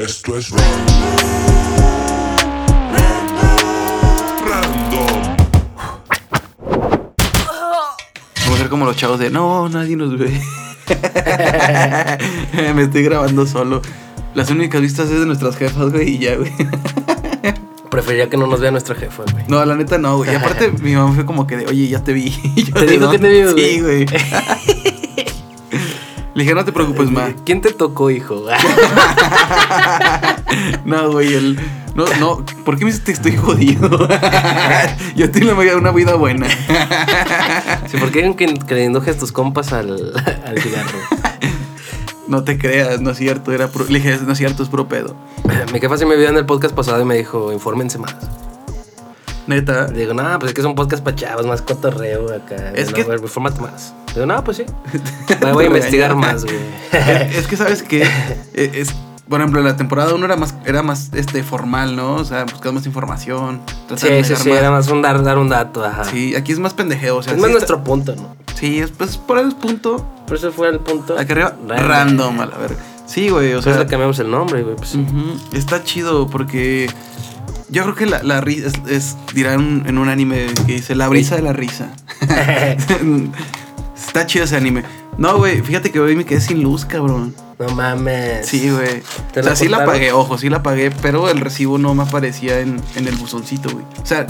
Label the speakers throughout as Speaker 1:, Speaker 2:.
Speaker 1: Esto es random. Random.
Speaker 2: Vamos a ser como los chavos de no, nadie nos ve. Me estoy grabando solo. Las únicas vistas es de nuestras jefas, güey, y ya, güey.
Speaker 3: Preferiría que no nos vea nuestra jefa, güey.
Speaker 2: No, la neta no, güey. Y aparte, mi mamá fue como que de, oye, ya te vi. Yo
Speaker 3: ¿Te
Speaker 2: "No".
Speaker 3: que te vio,
Speaker 2: Sí,
Speaker 3: güey?
Speaker 2: Le dije, no te preocupes, ma.
Speaker 3: ¿Quién te tocó, hijo?
Speaker 2: No, güey, el. No, no, ¿por qué me dices que estoy jodido? Yo tengo una una vida buena.
Speaker 3: sí, ¿Por qué que, que le indujes tus compas al, al cigarro?
Speaker 2: No te creas, no es cierto. Era Le dije, no es cierto, es puro pedo.
Speaker 3: Mi jefa me vio en el podcast pasado y me dijo, infórmense más.
Speaker 2: Neta.
Speaker 3: Digo, no, pues es que es un podcast para chavos, más cotorreo acá.
Speaker 2: Es que-
Speaker 3: ver, infórmate más. Digo, no, pues sí. Voy, voy a investigar más, güey.
Speaker 2: es que sabes que es, por ejemplo, la temporada 1 era más, era más este, formal, ¿no? O sea, buscas más información.
Speaker 3: Sí,
Speaker 2: de
Speaker 3: sí, sí,
Speaker 2: más.
Speaker 3: era más un dar, dar un dato, ajá.
Speaker 2: Sí, aquí es más pendejeo. O sea,
Speaker 3: es más
Speaker 2: sí
Speaker 3: nuestro punto, ¿no?
Speaker 2: Sí, es pues, por el punto.
Speaker 3: Por eso fue el punto.
Speaker 2: Aquí arriba, random, a la verga. Sí, güey, o
Speaker 3: sea, le cambiamos el nombre, güey. Pues,
Speaker 2: está chido porque. Yo creo que la, la risa es, es- dirán en un anime que dice la brisa de la risa. está chido ese anime. No, güey, fíjate que hoy me quedé sin luz, cabrón.
Speaker 3: no mames.
Speaker 2: Sí, güey.
Speaker 3: ¿Te
Speaker 2: O sea, sí la pagué, ojo, sí la pagué, pero el recibo no me aparecía en, en el buzoncito, güey. O sea,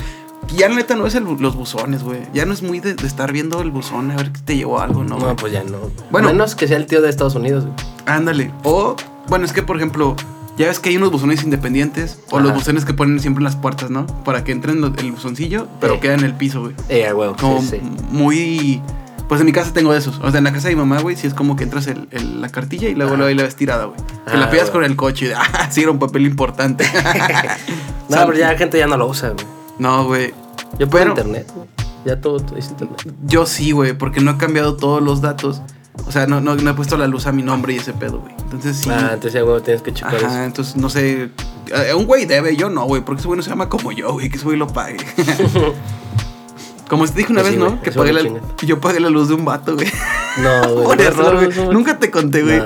Speaker 2: ya neta no es el los buzones, güey. Ya no es muy de, de estar viendo el buzón a ver que te llevó algo, ¿no?
Speaker 3: No,
Speaker 2: güey?
Speaker 3: pues ya no.
Speaker 2: Bueno.
Speaker 3: Menos que sea el tío de Estados Unidos, güey.
Speaker 2: Ándale. O, bueno, es que, por ejemplo, ya ves que hay unos buzones independientes o los buzones que ponen siempre en las puertas, ¿no? Para que entren el buzoncillo, pero
Speaker 3: Sí.
Speaker 2: queda en el piso, güey.
Speaker 3: Eh, güey.
Speaker 2: Como
Speaker 3: Sí, sí.
Speaker 2: muy... Pues en mi casa tengo esos. O sea, en la casa de mi mamá, güey, sí es como que entras el, el- la cartilla y luego
Speaker 3: Ajá.
Speaker 2: luego ahí la ves tirada, güey. Que
Speaker 3: Ah,
Speaker 2: la pidas
Speaker 3: güey.
Speaker 2: con el coche y de, ah, sí, era un papel importante.
Speaker 3: No, pero ya la gente ya no lo usa, güey.
Speaker 2: No, güey.
Speaker 3: Yo puedo
Speaker 2: Pero-
Speaker 3: internet, güey. Ya todo, todo es internet.
Speaker 2: Yo sí, güey, porque no he cambiado todos los datos. O sea, no, no, no he puesto la luz a mi nombre y ese pedo, güey. Entonces sí.
Speaker 3: Ah, entonces ya, güey, tienes que checar
Speaker 2: Ajá,
Speaker 3: eso.
Speaker 2: entonces no sé. eh, Un güey debe, yo no, güey, porque ese güey no se llama como yo, güey, que ese güey lo pague. como te dije una
Speaker 3: Pues
Speaker 2: vez,
Speaker 3: sí,
Speaker 2: ¿no? Que pagué la, yo pagué la luz de un vato, güey.
Speaker 3: No, güey.
Speaker 2: Por error, güey.
Speaker 3: no.
Speaker 2: Nunca te conté, güey.
Speaker 3: No.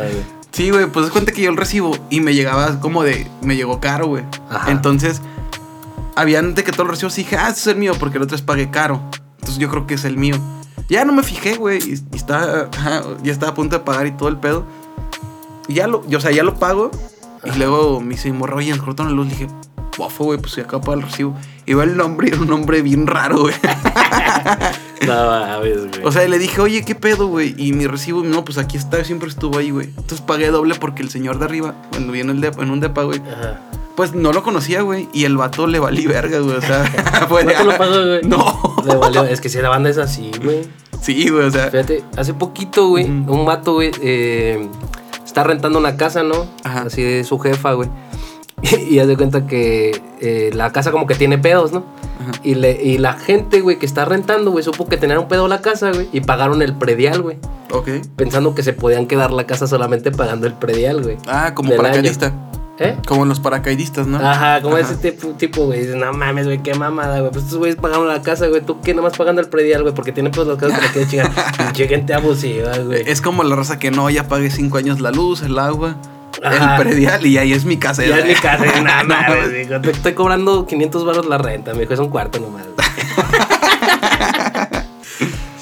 Speaker 2: Sí, güey, pues es cuenta que yo el recibo y me llegaba como de. Me llegó caro, güey.
Speaker 3: Ajá.
Speaker 2: Entonces, habían de que todos los recibos y dije, ah, ese es el mío, porque el otro es pague caro. Entonces yo creo que es el mío. Ya no me fijé, güey. Y, y estaba, ya estaba a punto de pagar y todo el pedo. Y ya lo, yo, o sea, ya lo pago. Y luego me dice, morro, oye, nos cortaron la luz. Le dije, bofo, güey, pues se acaba de el recibo. Y va el nombre, y era un nombre bien raro, güey.
Speaker 3: No, güey.
Speaker 2: O sea, le dije, oye, ¿qué pedo, güey? Y mi recibo, no, pues aquí está, siempre estuvo ahí, güey. Entonces pagué doble porque el señor de arriba, cuando viene el depa- en un depa, güey,
Speaker 3: Ajá.
Speaker 2: pues no lo conocía, güey. Y el vato le valí verga, güey. O sea, fue
Speaker 3: ¿No
Speaker 2: de,
Speaker 3: te lo
Speaker 2: "Ah,
Speaker 3: pagó, güey?
Speaker 2: No.
Speaker 3: Le valió. Es que si la banda es así, güey.
Speaker 2: Sí, güey, o sea.
Speaker 3: Fíjate, hace poquito, güey, un vato, güey, eh, está rentando una casa, ¿no?
Speaker 2: Ajá.
Speaker 3: Así de su jefa, güey. Y haz de cuenta que eh, la casa como que tiene pedos, ¿no?
Speaker 2: Ajá.
Speaker 3: Y, le, y la gente, güey, que está rentando, güey, supo que tenía un pedo la casa, güey, y pagaron el predial, güey.
Speaker 2: Ok.
Speaker 3: Pensando que se podían quedar la casa solamente pagando el predial, güey.
Speaker 2: Ah, como paracaidista.
Speaker 3: ¿Eh?
Speaker 2: Como los paracaidistas, ¿no?
Speaker 3: Ajá, como
Speaker 2: Ajá.
Speaker 3: ese tipo, tipo, güey. Dices, no mames, güey, qué mamada, güey. Pues estos güeyes pagaron la casa, güey. Tú qué nomás pagando el predial, güey, porque tienen pues las casas que le quieren chingar. Pinche gente abusiva, güey.
Speaker 2: Es como la raza que no, ya pagué cinco años la luz, el agua,
Speaker 3: Ajá.
Speaker 2: el predial y ahí es mi casa.
Speaker 3: Ya es mi casa,
Speaker 2: No,
Speaker 3: nada
Speaker 2: mames.
Speaker 3: mijo. Te estoy cobrando 500 baros la renta, me dijo, es un cuarto nomás.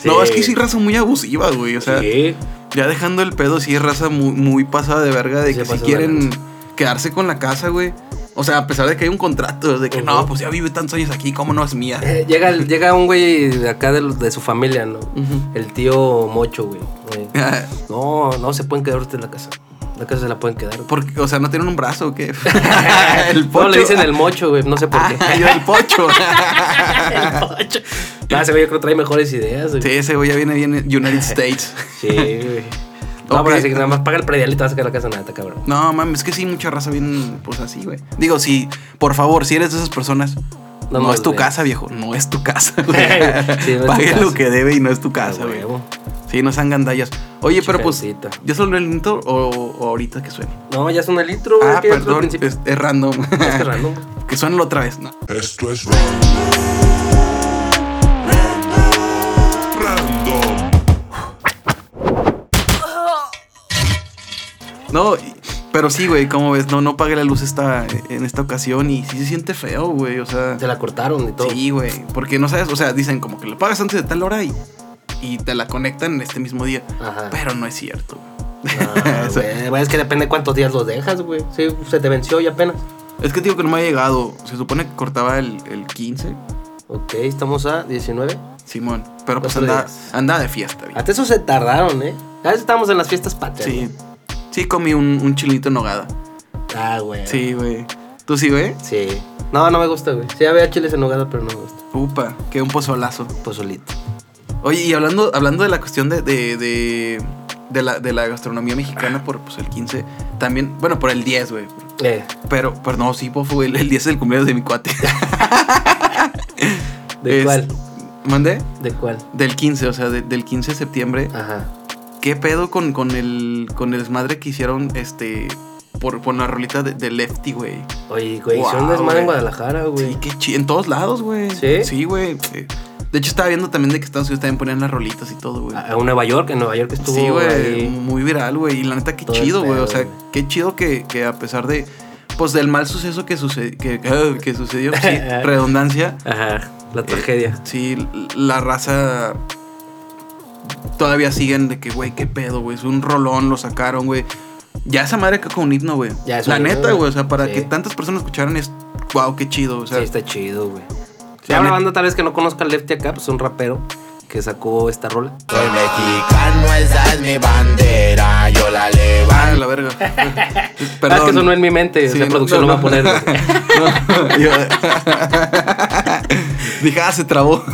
Speaker 2: No, es que sí, raza muy abusiva, güey. O sea,
Speaker 3: sí.
Speaker 2: Ya dejando el pedo, sí es raza muy, muy pasada de verga de que si quieren quedarse con la casa, güey. O sea, a pesar de que hay un contrato, de que no, pues ya vive tantos años aquí, ¿cómo no es mía?
Speaker 3: Eh, llega, llega un güey de acá de, de su familia, ¿no? El tío Mocho, güey. Eh, No, no se pueden quedar ustedes en la casa. La casa se la pueden quedar.
Speaker 2: Porque, o sea, ¿no tienen un brazo o qué?
Speaker 3: el pocho. le dicen el mocho, güey. No sé por qué.
Speaker 2: Ah, yo el pocho.
Speaker 3: el pocho. No, ese güey yo creo que trae mejores ideas, güey.
Speaker 2: sí, ese güey ya viene bien en United States.
Speaker 3: Sí, güey. No, pero así que nada más paga el predial y te vas a sacar la casa nada, cabrón.
Speaker 2: No, mames, es que sí, mucha raza bien, pues así, güey. Digo, sí, por favor, si eres de esas personas, no,
Speaker 3: No
Speaker 2: es tu casa, viejo. No es tu casa, güey.
Speaker 3: Sí, no
Speaker 2: Pague lo que debe y no es tu casa, güey. Sí, no sean gandallas. Oye, pero pues. ¿ya sonó el intro o, o ahorita que suene?
Speaker 3: No, ya son el güey.
Speaker 2: Ah,
Speaker 3: que
Speaker 2: perdón, es, es random.
Speaker 3: Es que random.
Speaker 2: que suene otra vez, ¿no?
Speaker 1: Esto es random. Random.
Speaker 2: No, Pero sí, güey, como ves, no, no pagué la luz esta, en esta ocasión y sí se siente feo, güey. O sea.
Speaker 3: Te la cortaron y todo.
Speaker 2: Sí, güey. Porque no sabes, o sea, dicen como que la pagas antes de tal hora y, y te la conectan en este mismo día.
Speaker 3: Ajá.
Speaker 2: Pero no es cierto.
Speaker 3: Ah, es que depende cuántos días los dejas, güey. Sí, se te venció y apenas.
Speaker 2: Es que digo que no me ha llegado. Se supone que cortaba el, el 15,
Speaker 3: Ok, estamos a 19.
Speaker 2: Simón. Pero pues anda, anda de fiesta, güey.
Speaker 3: Hasta eso se tardaron, ¿eh? A veces estábamos en las fiestas patrias.
Speaker 2: Sí. Sí, comí un, un chilito en nogada.
Speaker 3: Ah, güey.
Speaker 2: Sí, güey. ¿Tú sí, güey?
Speaker 3: Sí. No, no me gusta, güey. Sí, había chiles en nogada, pero no me gusta.
Speaker 2: Upa, que un pozolazo.
Speaker 3: Pozolito.
Speaker 2: Oye, y hablando, hablando de la cuestión de, de, de, de la, de la gastronomía mexicana por pues, el 15, también, bueno, por el 10, güey.
Speaker 3: Eh,
Speaker 2: Pero, pero no, sí, pues, fue el, el 10 es el cumpleaños de mi cuate.
Speaker 3: ¿de
Speaker 2: Es-
Speaker 3: cuál?
Speaker 2: ¿Mandé?
Speaker 3: ¿De cuál?
Speaker 2: Del 15, o sea, de- del 15 de septiembre.
Speaker 3: Ajá.
Speaker 2: ¿Qué pedo con, con, el, con el desmadre que hicieron este por, por la rolita de, de Lefty, güey?
Speaker 3: Oye, güey,
Speaker 2: Wow,
Speaker 3: son desmadre en. Guadalajara, güey.
Speaker 2: Sí, qué chi- En todos lados, güey.
Speaker 3: ¿Sí?
Speaker 2: Sí, güey. De hecho, estaba viendo también de que Estados Unidos también ponían las rolitas y todo, güey.
Speaker 3: A, a Nueva York, en Nueva York estuvo
Speaker 2: Sí, güey, muy viral, güey. Y la neta, qué
Speaker 3: Todo
Speaker 2: chido, güey. O sea, qué chido que, que a pesar de, pues, del mal suceso que, suce- que, sucedió, sí, redundancia,
Speaker 3: Ajá, la tragedia.
Speaker 2: sí, la raza todavía siguen de que, güey, qué pedo, güey. Es un rolón, lo sacaron, güey. Ya esa madre que con un himno, güey. La neta,
Speaker 3: güey.
Speaker 2: güey. O sea, para
Speaker 3: Sí.
Speaker 2: que tantas personas escucharan es, wow, qué chido. O sea,
Speaker 3: sí, está chido, güey. Una
Speaker 2: la
Speaker 3: banda tal vez que no conozca a Lefty acá, pues un rapero que sacó esta rola.
Speaker 1: Soy mexicano, esa es mi bandera, yo la
Speaker 2: ah,
Speaker 1: levanto.
Speaker 2: la verga.
Speaker 3: Ah,
Speaker 2: Perdón.
Speaker 3: es que sonó en mi mente,
Speaker 2: Sí,
Speaker 3: la
Speaker 2: no,
Speaker 3: producción
Speaker 2: no,
Speaker 3: lo va a
Speaker 2: no.
Speaker 3: poner.
Speaker 2: No, yo- Dije, ah, se trabó.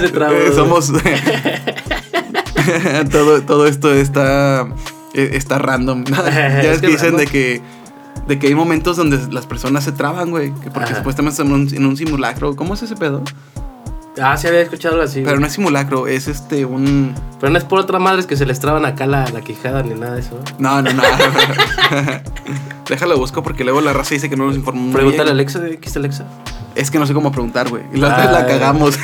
Speaker 3: Se trabó,
Speaker 2: Eh. Somos. todo, todo esto está. eh, Está random. ya
Speaker 3: Es
Speaker 2: es
Speaker 3: que
Speaker 2: que dicen
Speaker 3: random.
Speaker 2: de que. De que hay momentos donde las personas se traban, güey. que Porque
Speaker 3: Ajá.
Speaker 2: supuestamente están en un, en un simulacro. ¿Cómo es ese pedo?
Speaker 3: Ah, sí había escuchado algo así.
Speaker 2: Pero
Speaker 3: güey.
Speaker 2: no es simulacro, es este un.
Speaker 3: Pero no es por otras madres que se les traban acá la, la quijada ni nada de eso.
Speaker 2: No, no, no. Déjalo busco porque luego la raza dice que no nos informó.
Speaker 3: Pregúntale a. Alexa, ¿de ¿qué está Alexa?
Speaker 2: Es que no sé cómo preguntar, güey. La otra vez la
Speaker 3: Ah.
Speaker 2: cagamos.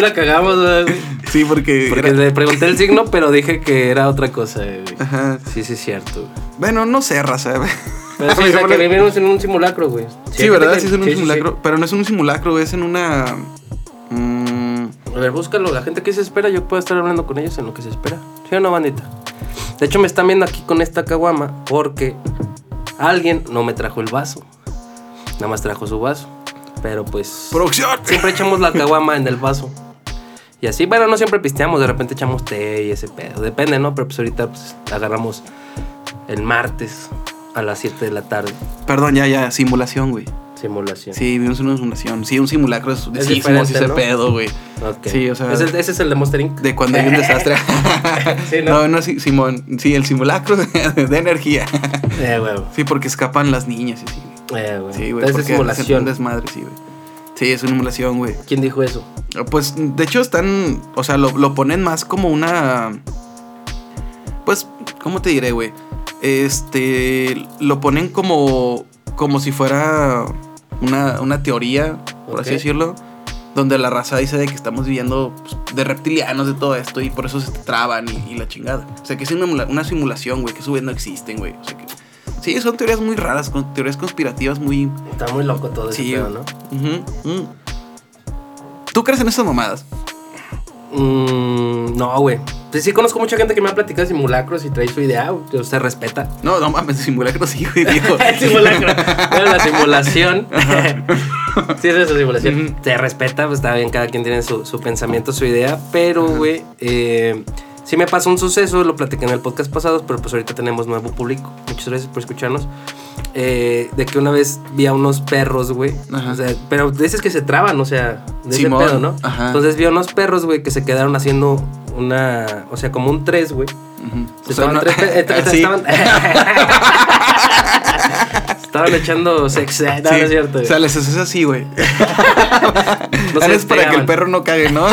Speaker 3: La cagamos, güey.
Speaker 2: sí, porque.
Speaker 3: Porque
Speaker 2: era-
Speaker 3: le pregunté el signo, pero dije que era otra cosa, güey.
Speaker 2: Ajá.
Speaker 3: Sí, sí, es cierto. güey.
Speaker 2: Bueno, no sé, raza.
Speaker 3: Pero sí, o sea, que vivimos en un simulacro, güey.
Speaker 2: Sí, ¿verdad? Sí, es en un simulacro. Pero no es un simulacro, es en una. mm,
Speaker 3: A ver, búscalo. La gente que se espera, yo puedo estar hablando con ellos en lo que se espera. ¿Sí o no, bandita? De hecho, me están viendo aquí con esta caguama porque alguien no me trajo el vaso. Nada más trajo su vaso. Pero pues.
Speaker 2: ¡Producción!
Speaker 3: Siempre echamos la caguama en el vaso. Y así, bueno, no siempre pisteamos, de repente echamos té y ese pedo. Depende, ¿no? Pero pues ahorita pues, agarramos el martes a las 7 de la tarde.
Speaker 2: Perdón, ya, ya. Simulación, güey.
Speaker 3: Simulación.
Speaker 2: Sí, vimos una simulación. Sí, un simulacro es.
Speaker 3: Es
Speaker 2: sí, hicimos ese
Speaker 3: ¿no?
Speaker 2: pedo, güey.
Speaker 3: Ok.
Speaker 2: Sí, o sea-
Speaker 3: Es el- ese es el de Monster Inc.
Speaker 2: De cuando hay un desastre.
Speaker 3: Sí, ¿no?
Speaker 2: no, no, sí, Simón. Sí, el simulacro de, de energía.
Speaker 3: Eh, huevo.
Speaker 2: Sí, porque escapan las niñas y sí.
Speaker 3: Eh, güey.
Speaker 2: Sí, güey.
Speaker 3: Es simulación.
Speaker 2: un desmadre, sí, güey. Sí, es una simulación, güey.
Speaker 3: ¿Quién dijo eso?
Speaker 2: Pues, de hecho, están. O sea, lo, lo ponen más como una. Pues, ¿cómo te diré, güey? Este. Lo ponen como. Como si fuera una, una teoría, por así decirlo. Donde la raza dice de que estamos viviendo pues, de reptilianos, de todo esto, y por eso se traban y, y la chingada. O sea, que es una, una simulación, güey, que eso no existen, güey. O sea, que. Sí, son teorías muy raras, con, teorías conspirativas muy.
Speaker 3: Está muy loco todo ese
Speaker 2: Sí,
Speaker 3: pedo,
Speaker 2: güey.
Speaker 3: ¿no?
Speaker 2: Ujú, mm. ¿Tú crees en esas mamadas?
Speaker 3: Mm, no, güey. Pues sí conozco mucha gente que me ha platicado de simulacros y trae su idea, que se respeta.
Speaker 2: No, no mames, simulacro sí, güey, digo.
Speaker 3: El simulacro. Bueno, la simulación. sí, es eso, simulación. Se respeta, pues está bien, cada quien tiene su, su pensamiento, su idea. Pero, güey, eh, sí me pasó un suceso, lo platiqué en el podcast pasado, pero pues ahorita tenemos nuevo público. Muchas gracias por escucharnos. Eh, de que una vez vi a unos perros, güey. O sea, pero de esos que se traban, o sea, de ese
Speaker 2: Simón,
Speaker 3: pedo, ¿no?
Speaker 2: ajá.
Speaker 3: Entonces vi a unos perros, güey, que se quedaron haciendo una. O sea, como un tres, güey. Se estaban,
Speaker 2: no-
Speaker 3: tres eh, eh, estaban, estaban echando sex. eh, No,
Speaker 2: Sí,
Speaker 3: no es cierto.
Speaker 2: O sea, les haces así, güey.
Speaker 3: No
Speaker 2: Ahora
Speaker 3: se
Speaker 2: es para que el perro no cague, ¿no?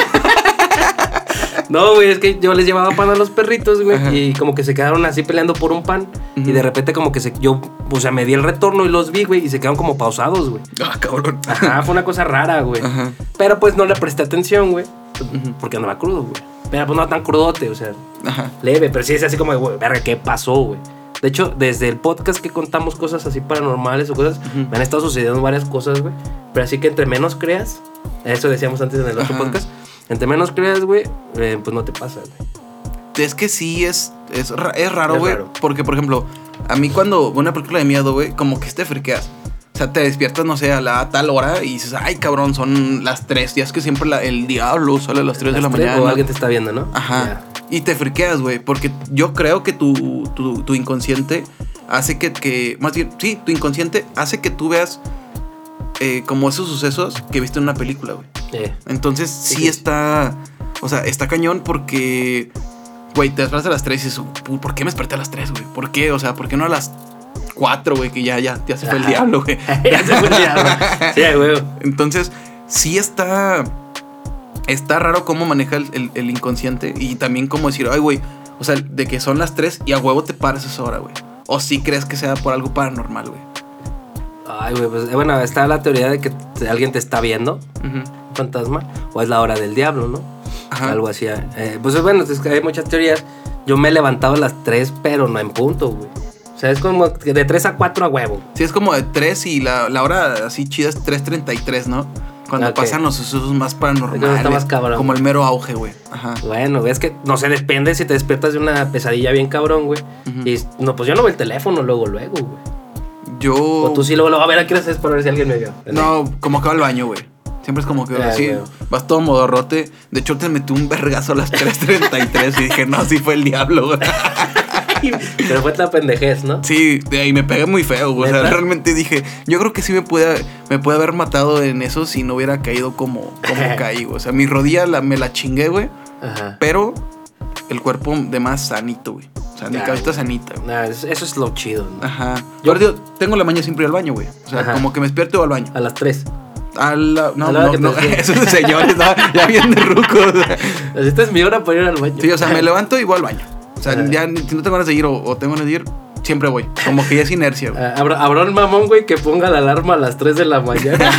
Speaker 3: No, güey, es que yo les llevaba pan a los perritos, güey.
Speaker 2: Ajá.
Speaker 3: Y como que se quedaron así peleando por un pan. Y de repente, como que se. Yo, o sea, me di el retorno y los vi, güey. Y se quedaron como pausados, güey.
Speaker 2: Ah, cabrón.
Speaker 3: Ajá, fue una cosa rara, güey.
Speaker 2: Ajá.
Speaker 3: Pero pues no le presté atención, güey. Porque andaba crudo, güey. Pero pues no tan crudote, o sea,
Speaker 2: Ajá.
Speaker 3: leve. Pero sí es así como, güey, verga, ¿qué pasó, güey? De hecho, desde el podcast que contamos cosas así paranormales o cosas, me han estado sucediendo varias cosas, güey. Pero así que entre menos creas, eso decíamos antes en el otro
Speaker 2: Ajá.
Speaker 3: podcast, entre menos creas, güey, eh, pues no te pasa, güey.
Speaker 2: Es que sí, es, es, es raro, güey. Porque, por ejemplo, a mí cuando una película de miedo, güey, como que te friqueas. O sea, te despiertas, no sé, a la tal hora y dices, ay, cabrón, son las 3. Ya es que siempre la- el diablo sale a las 3 de la
Speaker 3: tres,
Speaker 2: mañana.
Speaker 3: O alguien te está viendo, ¿no?
Speaker 2: Ajá. Y te friqueas, güey. Porque yo creo que tu, tu, tu inconsciente hace que, que. Más bien, sí, tu inconsciente hace que tú veas eh, como esos sucesos que viste en una película, güey.
Speaker 3: Eh,
Speaker 2: Entonces
Speaker 3: Sí,
Speaker 2: está. O sea, está cañón porque. Güey, te despertas a las 3 y dices, "Pu- ¿por qué me desperté a las 3, güey? ¿Por qué? O sea, ¿por qué no a las 4, güey? Que ya, ya, ya se fue el
Speaker 3: Ajá.
Speaker 2: diablo, güey.
Speaker 3: ya se fue el diablo. Sí, güey.
Speaker 2: Entonces, sí está. Está raro cómo maneja el, el- el inconsciente y también como decir, ay, güey, o sea, de que son las 3 y a huevo te paras esa hora, güey. O sí crees que sea por algo paranormal, güey.
Speaker 3: Ay, güey, pues eh, bueno, está la teoría de que alguien te está viendo,
Speaker 2: Ujú.
Speaker 3: un fantasma, o es la hora del diablo, ¿no?
Speaker 2: Ajá.
Speaker 3: Algo así. eh, pues bueno, es que hay muchas teorías. Yo me he levantado a las 3, pero no en punto, güey. O sea, es como de 3 a 4 a huevo.
Speaker 2: Sí, es como de 3 y la, la hora así chida es 3.33, ¿no? Cuando pasan los sucesos más paranormales.
Speaker 3: Está más cabrón.
Speaker 2: Como el mero auge, güey. Ajá.
Speaker 3: Bueno, es que no sé, depende si te despiertas de una pesadilla bien cabrón, güey. Y no, pues yo no veo el teléfono luego, luego, güey.
Speaker 2: Yo.
Speaker 3: O tú sí luego, luego, a ver, ¿a qué hora es para ver si alguien me vio?
Speaker 2: No, como que va al baño, güey. Siempre es como que así, vas todo modorrote. De hecho, te metí un vergazo a las 3.33 y dije, no, sí fue el diablo, güey.
Speaker 3: Pero fue la pendejez, ¿no?
Speaker 2: Sí, de ahí me pegué muy feo, güey. O sea, realmente dije, yo creo que sí me puede, me puede haber matado en eso si no hubiera caído como, como caí, güey. O sea, mi rodilla la, me la chingué, güey.
Speaker 3: Ajá.
Speaker 2: Pero el cuerpo de más sanito, güey. Sea, mi
Speaker 3: güey.
Speaker 2: sanita, güey.
Speaker 3: Nah, eso es lo chido, ¿no?
Speaker 2: Ajá.
Speaker 3: Yo-
Speaker 2: digo, tengo la maña siempre ir al baño, güey. O sea,
Speaker 3: Ajá.
Speaker 2: como que me despierto y voy al baño.
Speaker 3: A las 3.
Speaker 2: A la, no,
Speaker 3: A la
Speaker 2: no, no, eso es de señores, no, ya bien de rucos.
Speaker 3: Esta es mi hora para ir al baño.
Speaker 2: Sí, o sea, me levanto y voy al baño. O sea, ya si no tengo ganas de ir o, o tengo ganas de ir, siempre voy. Como que ya es inercia, güey.
Speaker 3: Ah, Habrá, habrá un mamón, güey, que ponga la alarma a las 3 de la mañana.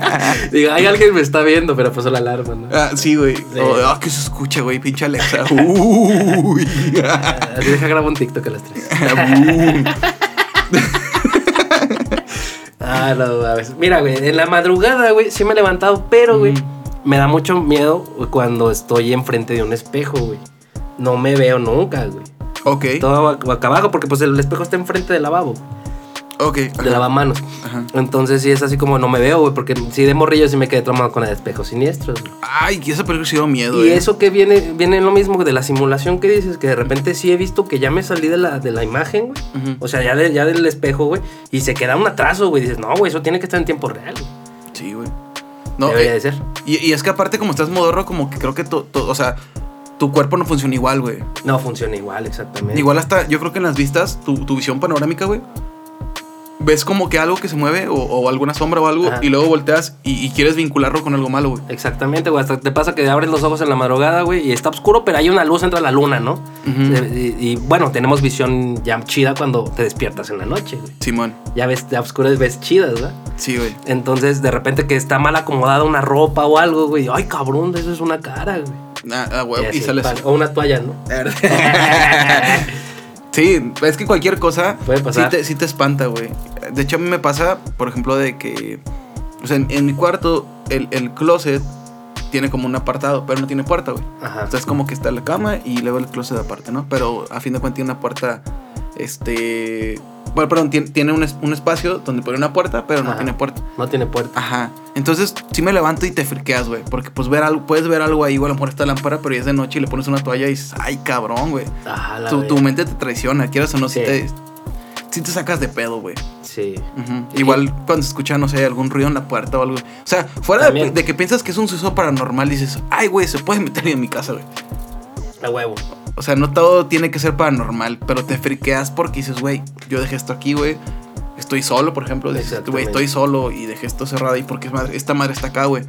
Speaker 3: Diga, hay alguien me está viendo, pero puso la alarma, ¿no?
Speaker 2: Ah, sí, güey. O, ah, que se escucha, güey, pinche Alexa. Uy.
Speaker 3: Deja grabar un TikTok a las 3.
Speaker 2: Boom.
Speaker 3: Ah, no, mames. Mira, güey, en la madrugada, güey, sí me he levantado, pero, güey, me da mucho miedo cuando estoy enfrente de un espejo, güey. No me veo nunca, güey.
Speaker 2: ok,
Speaker 3: Todo acá abajo, porque pues el espejo está enfrente del lavabo,
Speaker 2: ok.
Speaker 3: de
Speaker 2: ajá,
Speaker 3: lavamanos.
Speaker 2: Ajá.
Speaker 3: Entonces sí es así como no me veo, güey, porque si de morrillo sí me quedé traumado con el espejo siniestros. güey.
Speaker 2: Ay, que esa película sí dio miedo,
Speaker 3: Y
Speaker 2: eh.
Speaker 3: eso que viene, viene lo mismo de la simulación que dices, que de repente sí he visto que ya me salí de la, de la imagen, güey.
Speaker 2: Ujú.
Speaker 3: O sea, ya, de- ya del espejo, güey. Y se queda un atraso, güey. Dices, no, güey, eso tiene que estar en tiempo real. güey.
Speaker 2: Sí, güey. No,
Speaker 3: Debería
Speaker 2: eh,
Speaker 3: de ser.
Speaker 2: y, y es que aparte, como estás modorro, como que creo que todo, o sea, tu cuerpo no funciona igual, güey.
Speaker 3: No funciona igual, exactamente.
Speaker 2: Igual hasta, yo creo que en las vistas, tu, tu visión panorámica, güey. Ves como que algo que se mueve o, o alguna sombra o algo
Speaker 3: Ajá.
Speaker 2: y luego volteas y, y quieres vincularlo con algo malo, güey.
Speaker 3: Exactamente, güey. Hasta te pasa que abres los ojos en la madrugada, güey, y está oscuro, pero hay una luz entre la luna, ¿no? Y, y, bueno, tenemos visión ya chida cuando te despiertas en la noche, güey.
Speaker 2: Simón.
Speaker 3: Ya ves, ya oscuras ves chidas, ¿verdad?
Speaker 2: Sí, güey.
Speaker 3: Entonces, de repente que está mal acomodada una ropa o algo, güey. Ay, cabrón, eso es una cara, güey.
Speaker 2: Ah, ah, güey, y sales.
Speaker 3: O una toalla, ¿no?
Speaker 2: Sí, es que cualquier cosa
Speaker 3: Puede pasar.
Speaker 2: Sí, te, sí te espanta, güey. De hecho, a mí me pasa, por ejemplo, de que. O sea, en, en mi cuarto, el, el closet tiene como un apartado, pero no tiene puerta, güey.
Speaker 3: Ajá.
Speaker 2: Entonces, como que está la cama y luego el closet aparte, ¿no? Pero a fin de cuentas tiene una puerta. Este. Bueno, perdón, tiene, tiene un, es- un espacio donde pone una puerta, pero no
Speaker 3: Ajá.
Speaker 2: tiene puerta.
Speaker 3: No tiene puerta.
Speaker 2: Ajá. Entonces, sí me levanto y te friqueas, güey. Porque pues ver algo, puedes ver algo ahí, güey, a lo mejor está lámpara, pero ya es de noche y le pones una toalla y dices, ay, cabrón, güey.
Speaker 3: Ajá, la
Speaker 2: Tu, tu mente te traiciona, quieras o no, si
Speaker 3: Sí.
Speaker 2: te, sí te sacas de pedo, güey.
Speaker 3: Sí.
Speaker 2: Ujú. Igual cuando se escucha, no sé, algún ruido en la puerta o algo. O sea, fuera de que piensas que es un suceso paranormal, dices, ay, güey, se puede meter en mi casa, güey.
Speaker 3: A huevo.
Speaker 2: O sea, no todo tiene que ser paranormal, pero te friqueas porque dices, güey, yo dejé esto aquí, güey. Estoy solo, por ejemplo. Dices, güey, estoy solo y dejé esto cerrado ahí porque es madre- esta madre está acá, güey.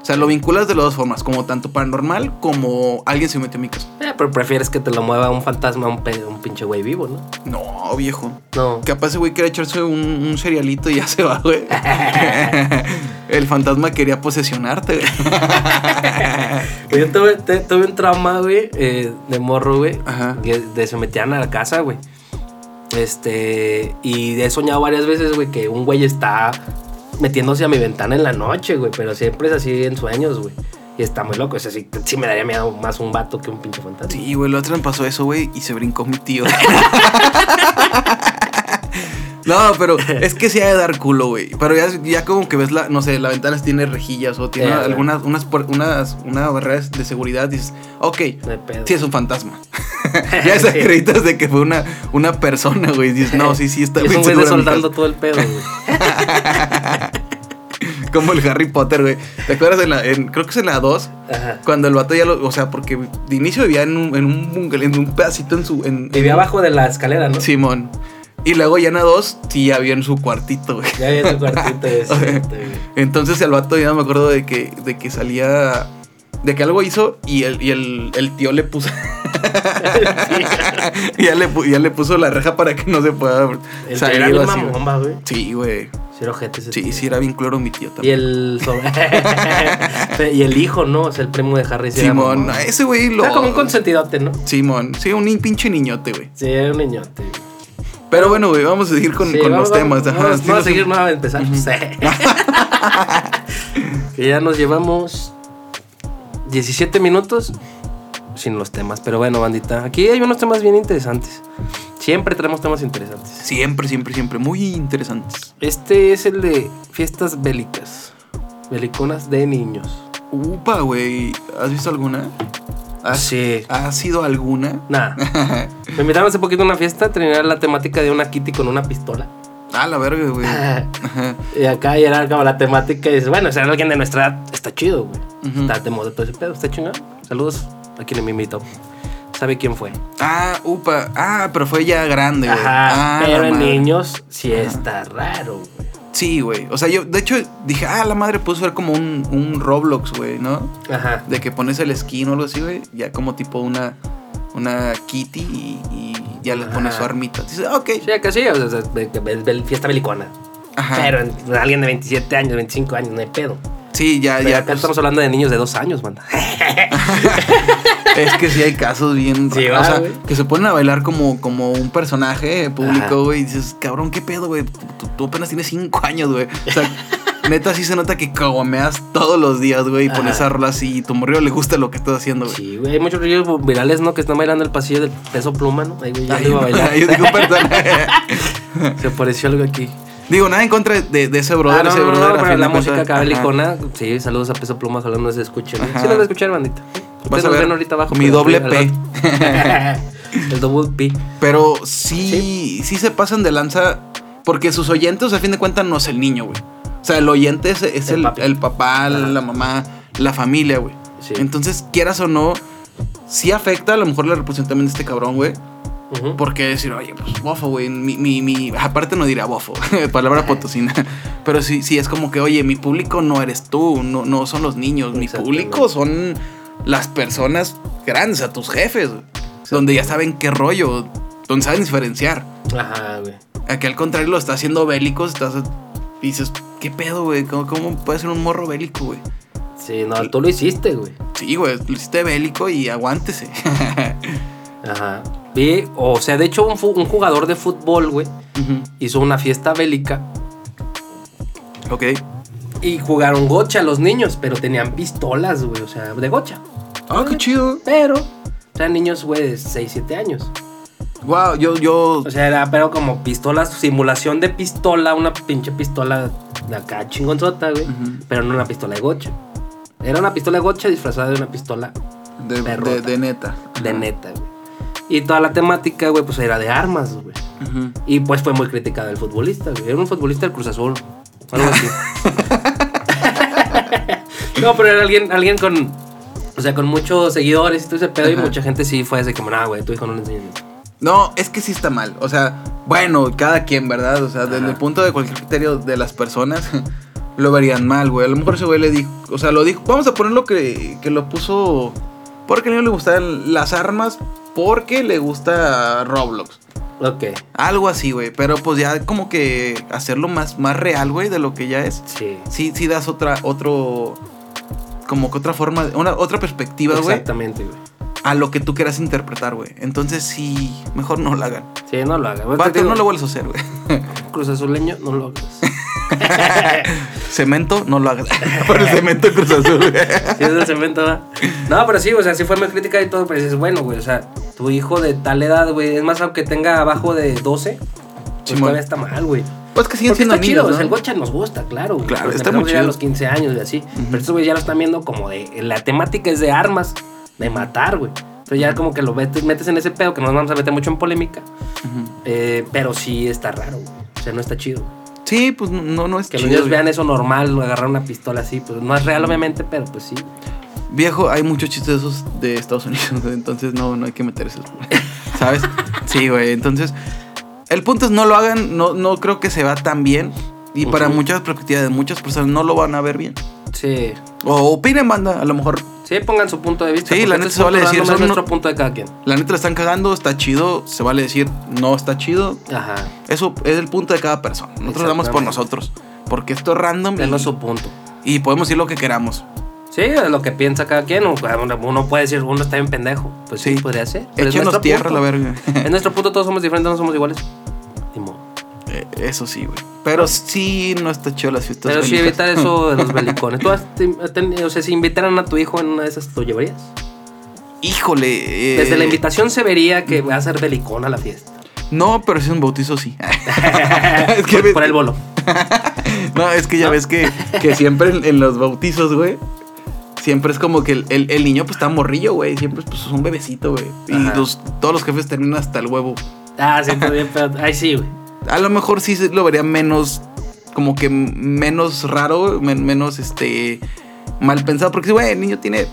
Speaker 2: O sea, lo vinculas de las dos formas, como tanto paranormal como alguien se metió en mi casa.
Speaker 3: Eh, pero prefieres que te lo mueva un fantasma, un, pe- un pinche güey vivo, ¿no?
Speaker 2: No, viejo.
Speaker 3: No.
Speaker 2: Capaz ese güey quiere echarse un, un cerealito y ya se va, güey. El fantasma quería posesionarte, güey.
Speaker 3: Yo tuve, te- tuve un trauma, güey, eh, de morro, güey.
Speaker 2: Ajá.
Speaker 3: que De se metían a la casa, güey. Este. Y he soñado varias veces, güey, que un güey está metiéndose a mi ventana en la noche, güey. Pero siempre es así en sueños, güey. Y está muy loco. O sea, sí, sí me daría miedo más un vato que un pinche fantasma.
Speaker 2: Sí, güey, la otra me pasó eso, güey, y se brincó mi tío. No, pero es que sí ha de dar culo, güey. Pero ya, ya como que ves la, no sé, la ventana tiene rejillas o tiene
Speaker 3: güey.
Speaker 2: algunas, unas, unas, una barrera de seguridad. Dices, ok, sí es un fantasma. ya se
Speaker 3: Sí.
Speaker 2: de que fue una, una persona, güey. Dices, no, sí, sí está
Speaker 3: es
Speaker 2: bien
Speaker 3: un güey soldando
Speaker 2: casa".
Speaker 3: todo el pedo, güey.
Speaker 2: Como el Harry Potter, güey. ¿Te acuerdas en la, en- creo que es en la 2?
Speaker 3: Ajá.
Speaker 2: Cuando el vato ya lo, o sea, porque de inicio vivía en un, en un, en un pedacito en su, en,
Speaker 3: Vivía abajo de la escalera, ¿no?
Speaker 2: Simón. Y luego ya en la 2, sí, ya había en su cuartito, güey.
Speaker 3: Ya había tu cuartito ese,
Speaker 2: O sea,
Speaker 3: güey.
Speaker 2: Entonces el vato ya me acuerdo de que, de que salía. De que algo hizo y el, y el, el tío le puso. y ya le, ya le puso la reja para que no se pueda
Speaker 3: El
Speaker 2: salir.
Speaker 3: era
Speaker 2: así, güey.
Speaker 3: mamomba, güey.
Speaker 2: Sí, güey.
Speaker 3: Sí, era ojete ese
Speaker 2: Sí,
Speaker 3: tío.
Speaker 2: sí, era bien cloro mi tío
Speaker 3: Y
Speaker 2: también.
Speaker 3: el sobre- y el hijo, ¿no? O sea, el primo de Harry. sí
Speaker 2: Simón, ese güey lo.
Speaker 3: Era como un consentidote, ¿no?
Speaker 2: Simón, sí, un pinche niñote, güey.
Speaker 3: Sí, era un niñote.
Speaker 2: Pero bueno, güey, vamos a seguir con,
Speaker 3: Sí,
Speaker 2: con
Speaker 3: vamos-
Speaker 2: los temas.
Speaker 3: Vamos,
Speaker 2: ajá.
Speaker 3: vamos a seguir, no a empezar. Que ya nos llevamos 17 minutos sin los temas. Pero bueno, bandita, aquí hay unos temas bien interesantes. Siempre tenemos temas interesantes.
Speaker 2: Siempre, siempre, siempre. Muy interesantes.
Speaker 3: Este es el de fiestas bélicas. Beliconas de niños.
Speaker 2: Upa, güey. ¿Has visto alguna? ¿Has,
Speaker 3: Sí.
Speaker 2: ¿Has ido a alguna?
Speaker 3: Nada. Me invitaron hace poquito a una fiesta, tenía la temática de una Kitty con una pistola.
Speaker 2: Ah, la verga, güey.
Speaker 3: Y acá ya era como la temática y dices, bueno, si era alguien de nuestra edad, está chido, güey. Está de moda todo ese pedo, está chingado. Saludos a quien me invitó. ¿Sabe quién fue?
Speaker 2: Ah, upa. Ah, pero fue ya grande, güey.
Speaker 3: Ajá,
Speaker 2: Ah,
Speaker 3: pero en niños sí está raro, güey.
Speaker 2: Sí, güey. O sea, yo, de hecho, dije, ah, la madre puso ser como un, un Roblox, güey, ¿no?
Speaker 3: Ajá.
Speaker 2: De que pones el skin o algo así, güey. Ya como tipo una, una kitty y, y ya le pones su armita. Dices, ah, ok.
Speaker 3: Sí, acá sí, o sea, fiesta belicona.
Speaker 2: Ajá.
Speaker 3: Pero en, alguien de 27 años, 25 años, no hay pedo.
Speaker 2: Sí, ya,
Speaker 3: Pero
Speaker 2: ya.
Speaker 3: acá
Speaker 2: pues,
Speaker 3: estamos hablando de niños de dos años, man.
Speaker 2: Es que sí hay casos bien
Speaker 3: Sí,
Speaker 2: raros.
Speaker 3: va,
Speaker 2: o sea, que se ponen a bailar como, como un personaje público, güey. Y dices, cabrón, ¿qué pedo, güey? Tú, tú apenas tienes cinco años, güey. O sea, neta sí se nota que caguameas todos los días, güey. Y pones a rola así y tu morrillo le gusta lo que estás haciendo, güey.
Speaker 3: Sí, güey, hay muchos ríos virales, ¿no? Que están bailando el pasillo del peso pluma, ¿no? Ahí, güey, ya
Speaker 2: Ay,
Speaker 3: iba a bailar.
Speaker 2: yo digo, perdón.
Speaker 3: Se apareció algo aquí.
Speaker 2: Digo, nada en contra de, de ese brother,
Speaker 3: ah, no,
Speaker 2: ese
Speaker 3: no, no,
Speaker 2: brother. a
Speaker 3: pero la música
Speaker 2: cuentas.
Speaker 3: acá
Speaker 2: Ajá.
Speaker 3: belicona. Sí, saludos a Peso Pluma, hablando de escuchen.
Speaker 2: Ajá.
Speaker 3: Sí, lo voy a escuchar, bandita.
Speaker 2: Vas a ver
Speaker 3: ven ahorita abajo.
Speaker 2: mi doble P.
Speaker 3: el double P.
Speaker 2: Pero sí, sí, se pasan de lanza porque sus oyentes, a fin de cuentas, no es el niño, güey. O sea, el oyente es, es
Speaker 3: El
Speaker 2: el, papá,
Speaker 3: Ajá.
Speaker 2: la mamá, la familia, güey.
Speaker 3: Sí.
Speaker 2: Entonces, quieras o no, sí afecta a lo mejor la representación también de este cabrón, güey. Porque decir, oye, pues bofo, güey. Mi, mi, mi- aparte no diría bofo, palabra potosina. Pero sí, sí es como que, oye, mi público no eres tú, no, no son los niños. Mi público son las personas grandes, a tus jefes, donde ya saben qué rollo, donde saben diferenciar.
Speaker 3: Ajá, güey.
Speaker 2: Aquí al contrario lo está haciendo bélico, estás dices, ¿qué pedo, güey? ¿Cómo, cómo puede ser un morro bélico, güey?
Speaker 3: Sí, no, tú lo hiciste, güey.
Speaker 2: Sí, güey, lo hiciste bélico y aguántese.
Speaker 3: Ajá. O sea, de hecho, un, jugador de fútbol, güey, hizo una fiesta bélica
Speaker 2: ok.
Speaker 3: y jugaron gocha los niños, pero tenían pistolas, güey, o sea, de gocha.
Speaker 2: Ah, qué chido.
Speaker 3: Pero, eran niños, güey, de 6, 7 años.
Speaker 2: Wow, yo, yo.
Speaker 3: O sea, era, pero como pistolas, simulación de pistola, una pinche pistola de acá chingonzota, güey. Pero no una pistola de gocha. Era una pistola de gocha disfrazada de una pistola
Speaker 2: De, de, de neta.
Speaker 3: de neta, güey. Y toda la temática, güey, pues era de armas, güey. Y pues fue muy criticada el futbolista, güey. Era un futbolista del Cruz Azul. Algo así. no, pero era alguien, alguien con. O sea, con muchos seguidores y todo ese pedo. Y mucha gente sí fue así como, nah, güey, tu hijo no le enseñes.
Speaker 2: No, es que sí está mal. O sea, bueno, cada quien, ¿verdad? O sea, desde el punto de cualquier criterio de las personas, lo verían mal, güey. A lo mejor ese güey le dijo, o sea, lo dijo, vamos a ponerlo que, que lo puso porque al niño le gustaban las armas, porque le gusta Roblox.
Speaker 3: Ok,
Speaker 2: Algo así, güey. Pero pues ya como que hacerlo más, más real, güey, de lo que ya es.
Speaker 3: sí.
Speaker 2: Sí, sí das otra, otro, como que otra forma, una, otra perspectiva, güey,
Speaker 3: Exactamente, güey.
Speaker 2: a lo que tú quieras interpretar, güey. Entonces sí, mejor no lo hagan.
Speaker 3: Sí, no lo Te digo,
Speaker 2: no lo vuelvas a hacer, güey.
Speaker 3: Cruz Azuleño, no lo hagas.
Speaker 2: Cemento, no lo hagas. Por el cemento Cruz Azul.
Speaker 3: Sí, es el cemento, ¿va? No, pero sí, o sea, sí fue muy crítica y todo, pero dices, bueno, güey, o sea, tu hijo de tal edad, güey, es más, aunque tenga abajo de 12, pues todavía está mal, güey.
Speaker 2: Pues que siguen
Speaker 3: Porque
Speaker 2: siendo
Speaker 3: está chido,
Speaker 2: niños,
Speaker 3: o sea, el gocha nos gusta, claro. güey.
Speaker 2: Claro, está muy
Speaker 3: ya a
Speaker 2: chido.
Speaker 3: los 15 años y así. Pero estos güey ya lo están viendo como de. La temática es de armas, de matar, güey. Entonces ya como que lo metes, metes en ese pedo que no nos vamos a meter mucho en polémica. Eh, pero sí está raro, güey. O sea, no está chido.
Speaker 2: Sí, pues no, no es
Speaker 3: Que
Speaker 2: chido,
Speaker 3: los niños vean eso normal, agarrar una pistola así, pues no es real, obviamente, pero pues sí.
Speaker 2: Viejo, hay muchos chistes de esos de Estados Unidos, entonces no, no hay que meter esos. ¿Sabes? Sí, güey. Entonces, el punto es no lo hagan, no, no creo que se va tan bien. Y para muchas perspectivas de muchas personas no lo van a ver bien.
Speaker 3: Sí.
Speaker 2: O opinen, banda, a lo mejor
Speaker 3: Sí, pongan su punto de vista.
Speaker 2: Sí, la neta
Speaker 3: es
Speaker 2: se vale decir,
Speaker 3: es nuestro
Speaker 2: no-
Speaker 3: punto de cada quien.
Speaker 2: la neta la están cagando, está chido, se vale decir no está chido.
Speaker 3: Ajá.
Speaker 2: Eso es el punto de cada persona. Nosotros damos por nosotros. Porque esto es random y,
Speaker 3: su punto.
Speaker 2: y podemos decir lo que queramos.
Speaker 3: Sí, es lo que piensa cada quien. Uno puede decir, uno está bien pendejo. Pues sí,
Speaker 2: Sí.
Speaker 3: podría ser. es
Speaker 2: Échenos tierra,
Speaker 3: punto.
Speaker 2: la verga.
Speaker 3: En nuestro punto todos somos diferentes, no somos iguales.
Speaker 2: Eh, Eso sí, güey. Pero sí no está chido las fiestas.
Speaker 3: Pero sí
Speaker 2: bélicas.
Speaker 3: evitar eso de los belicones. ¿Tú has te- ten- o sea, si invitaran a tu hijo en una de esas, ¿lo llevarías?
Speaker 2: Híjole. eh,
Speaker 3: Desde la invitación se vería que va a ser belicón a la fiesta.
Speaker 2: No, pero si es un bautizo, sí. Es que
Speaker 3: por,
Speaker 2: ves-
Speaker 3: por el bolo.
Speaker 2: No, es que ya
Speaker 3: ¿No?
Speaker 2: ves que, que siempre en, en los bautizos, güey. Siempre es como que el, el- el niño pues está morrillo, güey. Siempre pues, es un bebecito, güey. Y los, todos los jefes terminan hasta el huevo.
Speaker 3: Ah, sí, bien, pero. Ay, sí, güey.
Speaker 2: A lo mejor sí lo vería menos, como que menos raro, men- menos este mal pensado. Porque, güey, el niño tiene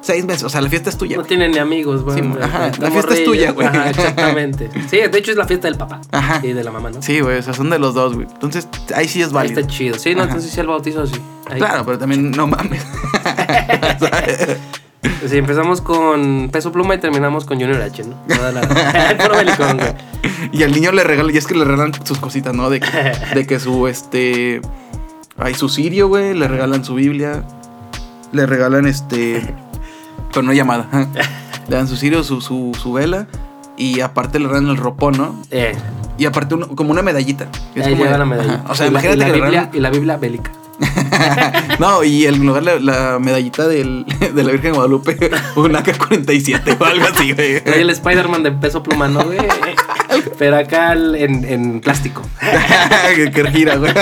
Speaker 2: seis meses. O sea, la fiesta es tuya.
Speaker 3: No tiene ni amigos, güey.
Speaker 2: Sí, ajá, la fiesta es tuya, güey.
Speaker 3: Exactamente. Sí, de hecho es la fiesta del papá.
Speaker 2: Ajá.
Speaker 3: Y de la mamá, ¿no?
Speaker 2: Sí, güey, o sea, son de los dos, güey. Entonces, ahí sí es
Speaker 3: Ahí
Speaker 2: válido.
Speaker 3: está chido. Sí, no,
Speaker 2: Ajá.
Speaker 3: entonces sí el bautizo, sí. Ahí.
Speaker 2: Claro, pero también no mames.
Speaker 3: Sí, empezamos con Peso Pluma y terminamos con Junior H, ¿no? Toda la... Puro belicón, güey.
Speaker 2: y al niño le regalan, y es que le regalan sus cositas, ¿no? De, que- de que su, este... Hay su sirio, güey, le regalan su Biblia, le regalan, este... Pero no llamada. le dan su sirio, su, su, su vela, y aparte le regalan el ropón, ¿no?
Speaker 3: Eh,
Speaker 2: Y aparte uno- como una medallita. Es
Speaker 3: ahí
Speaker 2: como
Speaker 3: lleva
Speaker 2: de-
Speaker 3: la medalla.
Speaker 2: ajá. O sea,
Speaker 3: Y la-
Speaker 2: imagínate
Speaker 3: y la,
Speaker 2: que le
Speaker 3: Biblia,
Speaker 2: regalan...
Speaker 3: y la Biblia bélica.
Speaker 2: No, y en lugar la, la medallita del, de la Virgen de Guadalupe, un AK-47 o algo así, güey.
Speaker 3: Trae el Spider-Man de Peso Pluma, ¿no, güey? Pero acá en, en plástico.
Speaker 2: que, gira, güey.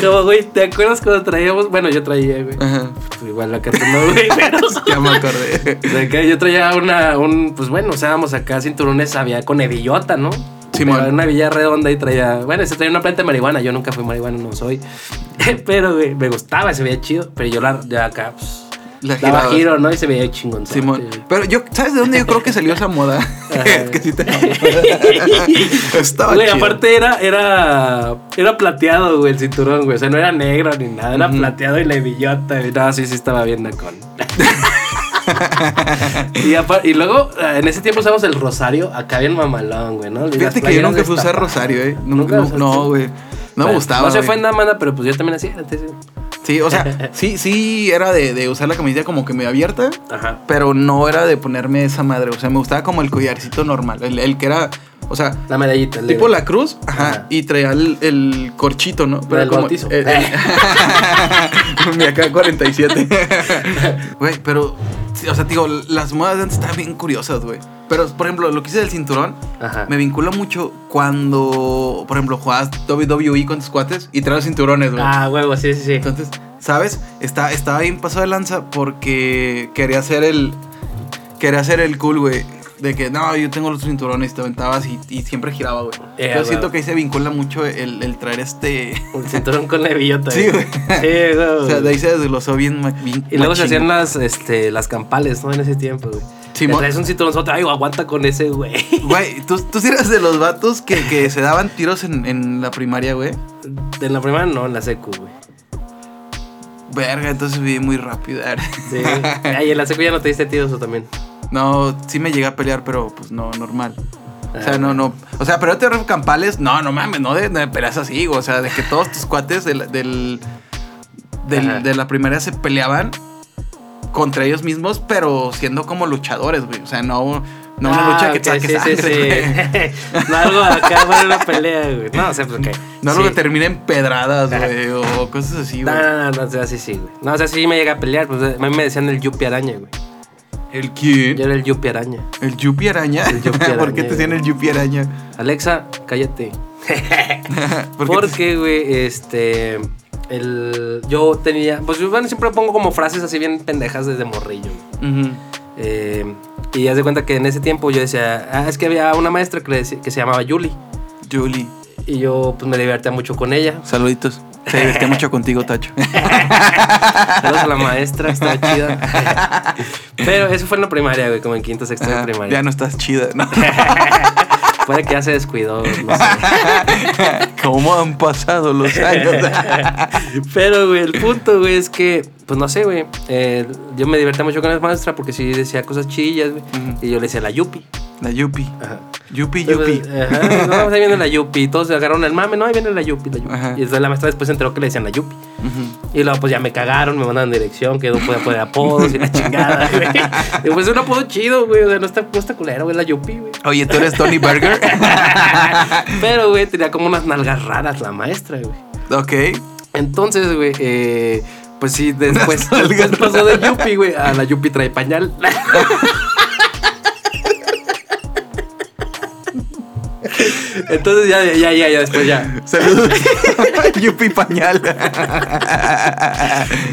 Speaker 3: Como, güey, ¿te acuerdas cuando traíamos? Bueno, yo traía, güey.
Speaker 2: Ajá.
Speaker 3: Pues igual la carta no, güey, pero...
Speaker 2: Ya me acordé.
Speaker 3: Que yo traía una, un, pues bueno, usábamos acá cinturones, había con hebillota, ¿no?
Speaker 2: Simón.
Speaker 3: Pero una villa redonda y traía, bueno, se traía una planta de marihuana, yo nunca fui marihuana, no soy. pero, güey, me gustaba, se veía chido, pero yo la, ya acá, pues,
Speaker 2: La
Speaker 3: daba giro, ¿no? Y se veía chingón.
Speaker 2: Simón. Pero yo, ¿sabes de dónde yo creo que salió esa moda? Que sí te Estaba
Speaker 3: Güey,
Speaker 2: chido.
Speaker 3: aparte era, era, era plateado, güey, el cinturón, güey. O sea, no era negro ni nada, era plateado y la hebillota. Y no, sí, sí estaba bien con. y, luego, eh, en ese tiempo usamos el rosario acá bien mamalón, güey, ¿no?
Speaker 2: Fíjate que yo nunca fui a usar rosario, eh.
Speaker 3: ¿Nunca
Speaker 2: no, güey. No me gustaba.
Speaker 3: No se fue en nada, manda, pero pues yo también hacía antes. sí.
Speaker 2: O sea, sí, sí era de, de usar la camiseta como que medio abierta.
Speaker 3: Ajá.
Speaker 2: Pero no era de ponerme esa madre. O sea, me gustaba como el collarcito normal. El, el que era. O sea,
Speaker 3: La medallita. el
Speaker 2: tipo la cruz. Ajá.
Speaker 3: Ajá.
Speaker 2: Y traía el, el corchito, ¿no?
Speaker 3: del
Speaker 2: como.
Speaker 3: bautizo.
Speaker 2: el- el- mi acá 47. Güey, pero. O sea, digo, las modas de antes estaban bien curiosas, güey. Pero, por ejemplo, lo que hice del cinturón.
Speaker 3: Ajá.
Speaker 2: Me vincula mucho cuando, por ejemplo, jugabas WWE con tus cuates y traes cinturones, güey.
Speaker 3: Ah, huevo, sí, sí, sí.
Speaker 2: Entonces, ¿sabes? Está, estaba bien pasado de lanza porque quería hacer el. Quería hacer el cool, güey. De que, no, yo tengo los cinturones, te aventabas y, y siempre giraba, güey.
Speaker 3: Eh,
Speaker 2: yo siento que ahí se vincula mucho el, el traer este.
Speaker 3: Un cinturón con la hebillota.
Speaker 2: Sí, güey.
Speaker 3: Sí, güey.
Speaker 2: O sea, de ahí se desglosó bien. bien
Speaker 3: Y luego se hacían las, este, las campales, ¿no? En ese tiempo, güey.
Speaker 2: Sí,
Speaker 3: Te traes un cinturón, ay, aguanta con ese, güey.
Speaker 2: Güey, ¿tú, tú eras de los vatos que, que se daban tiros en, en la primaria, güey.
Speaker 3: En la primera no, en la secu, güey.
Speaker 2: Verga, entonces viví muy rápido.
Speaker 3: Sí. Ay, en la secu ya no te diste tiros o también.
Speaker 2: No, sí me llegué a pelear, pero pues no, normal. O sea,
Speaker 3: Ah,
Speaker 2: no, no. O sea, pero te campales, no, no mames, no de, de peleas así, o sea, de que todos tus cuates del, del, de la primaria se peleaban contra ellos mismos, pero siendo como luchadores, güey. O sea, no, no una
Speaker 3: Ah,
Speaker 2: lucha que saque
Speaker 3: sí, sí,
Speaker 2: sangre, güey.
Speaker 3: sí. no algo acá para una pelea, güey. No, o sea, pues.
Speaker 2: No algo
Speaker 3: Sí.
Speaker 2: que termine en pedradas, güey, o cosas así,
Speaker 3: No,
Speaker 2: güey.
Speaker 3: no, no, no, o sea, sí, sí, güey. No, o sea, sí me llega a pelear. Pues a mí me decían el Yupi Araña, güey.
Speaker 2: ¿El quién?
Speaker 3: Yo era el Yupi Araña.
Speaker 2: ¿El Yupi Araña?
Speaker 3: El Yupi
Speaker 2: ¿Por qué te decían el Yupi Araña?
Speaker 3: Alexa, cállate.
Speaker 2: ¿Por
Speaker 3: Porque, güey, este. El, yo tenía. Pues yo bueno, siempre pongo como frases así bien pendejas desde morrillo. Eh, y haz de cuenta que en ese tiempo yo decía. Ah, es que había una maestra que, decía- que se llamaba Yuli.
Speaker 2: Julie.
Speaker 3: Y yo, pues me divertía mucho con ella.
Speaker 2: Saluditos. Se divertía mucho contigo, Tacho.
Speaker 3: Saludos a la maestra, estaba chida. Pero eso fue en la primaria, güey, como en quinto, sexto de
Speaker 2: Ajá,
Speaker 3: primaria.
Speaker 2: Ya no estás chida, ¿no?
Speaker 3: Puede que ya se descuidó, no sé.
Speaker 2: ¿Cómo han pasado los años?
Speaker 3: Pero, güey, el punto, güey, es que, pues no sé, güey. eh, yo me divertía mucho con la maestra porque sí decía cosas chillas, güey. Y yo le decía la Yupi.
Speaker 2: La Yupi.
Speaker 3: Ajá.
Speaker 2: Yupi,
Speaker 3: Entonces,
Speaker 2: Yupi.
Speaker 3: Ajá, no, ahí viene la Yupi. Todos se agarraron el mame, no, ahí viene la Yupi, la Yupi.
Speaker 2: Ajá.
Speaker 3: Y entonces la maestra después se enteró que le decían la Yupi.
Speaker 2: Ujú.
Speaker 3: Y luego, pues ya me cagaron, me mandaron dirección, que no podía poner apodos y la chingada, güey. Y pues es un apodo chido, güey. O sea, no está, no está culero, güey, la Yupi, güey.
Speaker 2: Oye, ¿tú eres Tony Burger?
Speaker 3: Pero, güey, tenía como unas nalgas raras la maestra, güey.
Speaker 2: ok.
Speaker 3: Entonces, güey, eh, pues sí, después, después pasó de Yupi, güey, a la Yupi trae pañal. Entonces ya, ya, ya, ya, después ya.
Speaker 2: Saludos. Yupi Pañal.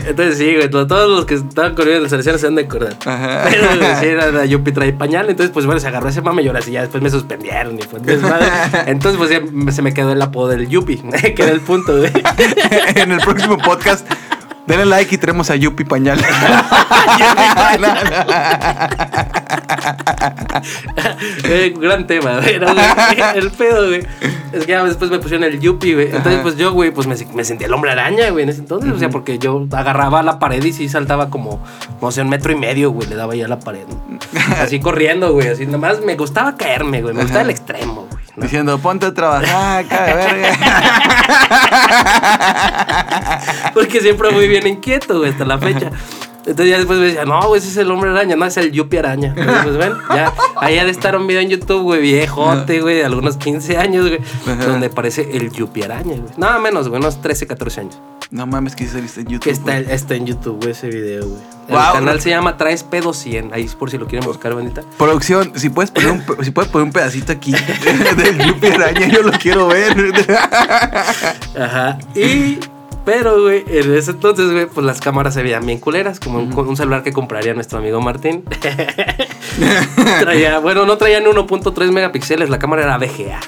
Speaker 3: Entonces sí, güey, to- todos los que estaban conmigo en el selección se han de acordar.
Speaker 2: Ajá.
Speaker 3: Pero güey, sí, era la Yupi trae pañal, entonces pues bueno, se agarró ese mame y ahora sí, ya después me suspendieron y fue desmadre. Entonces pues ya se me quedó el apodo del Yupi, que era el punto, güey.
Speaker 2: en el próximo podcast, denle like y tenemos a Yupi Pañal.
Speaker 3: Eh, gran tema, güey. El pedo, güey. Es que ya después me pusieron el Yupi, güey. Entonces,
Speaker 2: Ajá.
Speaker 3: pues yo, güey, pues me, me sentía el hombre araña, güey, en ese entonces. O sea, porque yo agarraba la pared y sí saltaba como, no sé, un metro y medio, güey. Le daba ya la pared. Así corriendo, güey. Así nomás me gustaba caerme, güey. Me gustaba el extremo, güey. ¿no?
Speaker 2: Diciendo, ponte a trabajar, acá de verga.
Speaker 3: Porque siempre muy bien inquieto, güey, hasta la fecha. Entonces ya después me decía, no, güey, ese es el hombre araña, no, es el Yupi araña. Entonces, pues ven, ya, ahí ha de estar un video en YouTube, güey, viejote, güey, de algunos 15 años, güey, donde aparece el Yupi araña, güey. Nada menos, güey, unos 13, 14 años.
Speaker 2: No mames, que sí saliste en YouTube.
Speaker 3: Que está,
Speaker 2: güey.
Speaker 3: está en YouTube, güey, ese video, güey. El canal se llama Traes Pedo 100, ahí es por si lo quieren buscar, bonita.
Speaker 2: Producción, si puedes poner un, si puedes poner un pedacito aquí del Yupi Araña, yo lo quiero ver.
Speaker 3: Ajá. Y. Pero, güey, en ese entonces, güey, pues las cámaras se veían bien culeras, como un, un celular que compraría nuestro amigo Martín. traía, bueno, no traían 1.3 megapíxeles, la cámara era VGA.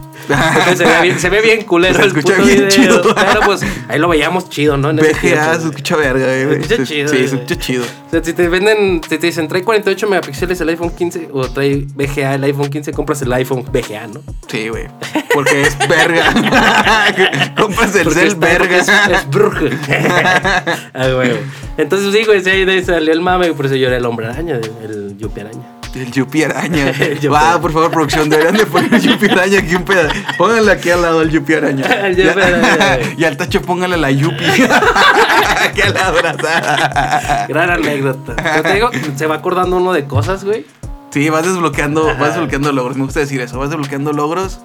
Speaker 3: Entonces se ve bien, se ve bien culero
Speaker 2: Se
Speaker 3: el
Speaker 2: escucha
Speaker 3: puto
Speaker 2: bien
Speaker 3: video.
Speaker 2: chido.
Speaker 3: Pero pues ahí lo veíamos chido, ¿no? En ese tiempo,
Speaker 2: se escucha verga, güey.
Speaker 3: Se escucha chido,
Speaker 2: Sí,
Speaker 3: güey.
Speaker 2: se escucha chido.
Speaker 3: O sea, si te venden, si te dicen trae 48 megapíxeles el iPhone 15 o trae VGA el iPhone 15, compras el iPhone VGA, ¿no?
Speaker 2: Sí, güey. Porque es verga. Compras el cel verga.
Speaker 3: Es, es bruje. ah, güey. Entonces, sí, güey, sí, ahí salió el mame, por eso yo era el hombre araña, el, el yupi araña.
Speaker 2: El Yupi Araña. Va, por favor, producción, deberían de poner el Yupi Araña aquí un pedazo. Pónganle aquí al lado el Yupi Araña.
Speaker 3: El Yupi
Speaker 2: Ya-
Speaker 3: Araña, güey.
Speaker 2: y al tacho póngale la Yupi. aquí a la abrazada.
Speaker 3: Gran anécdota. Pero te digo, se va acordando uno de cosas, güey.
Speaker 2: Sí, vas desbloqueando,
Speaker 3: Ajá.
Speaker 2: vas desbloqueando logros. Me gusta decir eso. Vas desbloqueando logros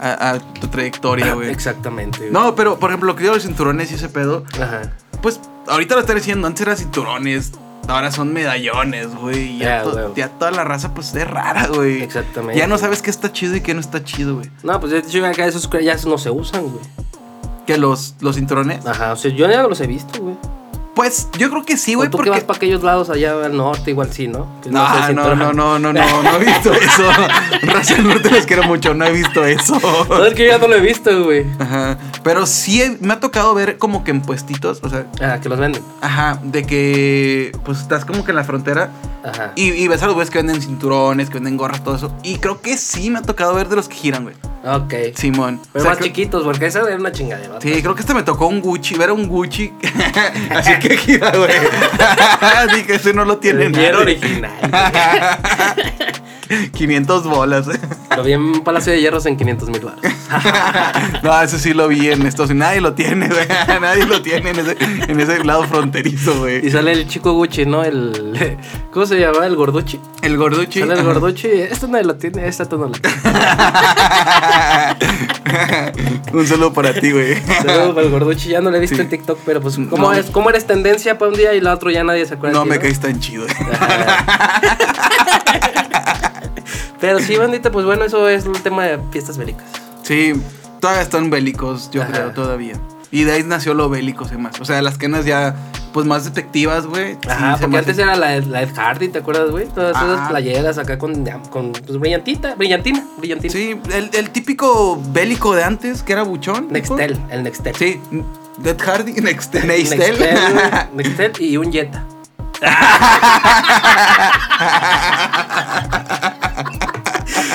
Speaker 2: a, a tu trayectoria, güey.
Speaker 3: Exactamente.
Speaker 2: No, pero por ejemplo, lo que digo los cinturones y ese pedo,
Speaker 3: Ajá.
Speaker 2: pues ahorita lo están diciendo, antes eran cinturones, ahora son medallones, güey. Ya, to- ya toda la raza pues es rara, güey.
Speaker 3: Exactamente.
Speaker 2: Ya no sabes qué está chido y qué no está chido, güey.
Speaker 3: No, pues de hecho acá esos ya no se usan, güey.
Speaker 2: Que los, los cinturones.
Speaker 3: Ajá, o sea, yo ya no los he visto, güey.
Speaker 2: Pues yo creo que sí, güey,
Speaker 3: tú que
Speaker 2: porque.
Speaker 3: vas para aquellos lados allá al norte, igual sí, ¿no? Que
Speaker 2: No,
Speaker 3: sé,
Speaker 2: no, no, no, no, no, no he visto eso. Raza del norte les quiero mucho, no he visto eso.
Speaker 3: No, es que yo ya no lo he visto, güey.
Speaker 2: Ajá. Pero sí he- me ha tocado ver como que en puestitos, o sea,
Speaker 3: Ah, que los venden.
Speaker 2: ajá, de que pues estás como que en la frontera
Speaker 3: Ajá.
Speaker 2: y, y ves a los güeyes que venden cinturones, que venden gorras, todo eso. Y creo que sí me ha tocado ver de los que giran, güey.
Speaker 3: Ok.
Speaker 2: Simón.
Speaker 3: Pero
Speaker 2: O sea,
Speaker 3: más
Speaker 2: creo-
Speaker 3: chiquitos, porque esa era una chingadera.
Speaker 2: Sí, creo que este me tocó un Gucci, ver un Gucci. Así que güey. Dije, ese no lo tiene
Speaker 3: Y era original.
Speaker 2: 500 bolas.
Speaker 3: Lo vi en Palacio de Hierros en 500 mil baros.
Speaker 2: no, ese sí lo vi en Estados Unidos. Nadie lo tiene, güey. Nadie lo tiene en ese, en ese lado fronterizo,
Speaker 3: Y
Speaker 2: güey.
Speaker 3: sale el chico Gucci, ¿no? El. ¿Cómo se llama? El gorduchi.
Speaker 2: El gorduchi.
Speaker 3: Sale el gorduchi. Esto nadie lo tiene, esta tú no lo tienes.
Speaker 2: Un saludo para ti, güey.
Speaker 3: Saludos para el gorduchi. Ya no lo he visto
Speaker 2: Sí.
Speaker 3: en TikTok, pero pues, ¿cómo,
Speaker 2: No.
Speaker 3: es, ¿cómo eres tendencia para un día y la otro ya nadie se acuerda?
Speaker 2: No
Speaker 3: de ti,
Speaker 2: me caes tan chido.
Speaker 3: Pero sí, bandita, pues bueno, eso es el tema de fiestas bélicas.
Speaker 2: Sí, todavía están bélicos, yo
Speaker 3: Ajá.
Speaker 2: creo, todavía. Y de ahí nació lo bélico, y más. O sea, las quenas ya, pues más detectivas, güey.
Speaker 3: Ajá,
Speaker 2: se
Speaker 3: porque antes era la, la Ed Hardy, ¿te acuerdas, güey? Todas esas
Speaker 2: Ah.
Speaker 3: playeras acá con, con pues, brillantita, brillantina, brillantina.
Speaker 2: Sí, el, el típico bélico de antes, que era buchón.
Speaker 3: Nextel, el Nextel.
Speaker 2: Sí, Dead Hardy, Nextel. Nextel.
Speaker 3: Nextel, Nextel y un Jetta.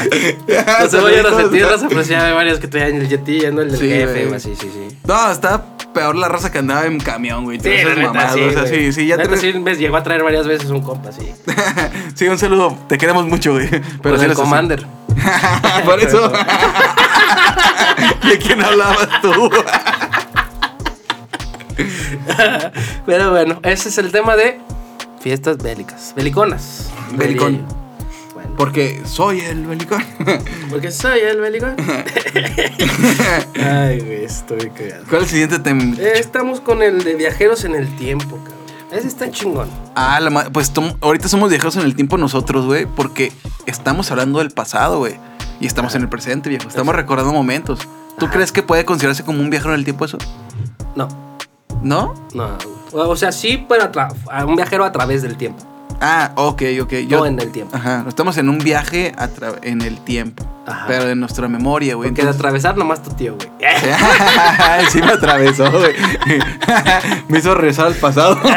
Speaker 3: No se vayan a sentir las apreciadas de varios que traían el Jetilla, no el del
Speaker 2: Sí,
Speaker 3: jefe,
Speaker 2: güey.
Speaker 3: güey. Sí, sí, sí.
Speaker 2: No, está peor la raza que andaba en camión, güey.
Speaker 3: Sí,
Speaker 2: todas esas
Speaker 3: la neta,
Speaker 2: mamadas,
Speaker 3: sí,
Speaker 2: o sea,
Speaker 3: güey.
Speaker 2: sí, sí, ya
Speaker 3: Neta,
Speaker 2: te...
Speaker 3: sí, llegó a traer varias veces un compa, sí.
Speaker 2: sí, un saludo. Te queremos mucho, güey. Pero sí
Speaker 3: el. Commander.
Speaker 2: Por eso. ¿De quién hablabas tú?
Speaker 3: Pero bueno, ese es el tema de fiestas bélicas. Beliconas.
Speaker 2: Belicón. Porque soy el belicón.
Speaker 3: porque soy el belicón. Ay, güey, estoy cagado.
Speaker 2: ¿Cuál es el siguiente tema?
Speaker 3: Eh, estamos con el de viajeros en el tiempo, cabrón. Ese está chingón.
Speaker 2: Ah, la ma- pues ahorita somos viajeros en el tiempo nosotros, güey, porque estamos hablando del pasado, güey. Y estamos en el presente, viejo. Estamos recordando momentos. ¿Tú
Speaker 3: Ajá.
Speaker 2: crees que puede considerarse como un viajero en el tiempo eso?
Speaker 3: No,
Speaker 2: ¿No?
Speaker 3: no. O sea, sí, pero a un viajero a través del tiempo.
Speaker 2: Ah, ok, ok.
Speaker 3: No en el tiempo.
Speaker 2: Ajá, estamos en un viaje a en el tiempo.
Speaker 3: Ajá.
Speaker 2: Pero en nuestra memoria, güey.
Speaker 3: Porque de atravesar nomás tu tío, güey.
Speaker 2: sí me atravesó, güey. me hizo regresar al pasado.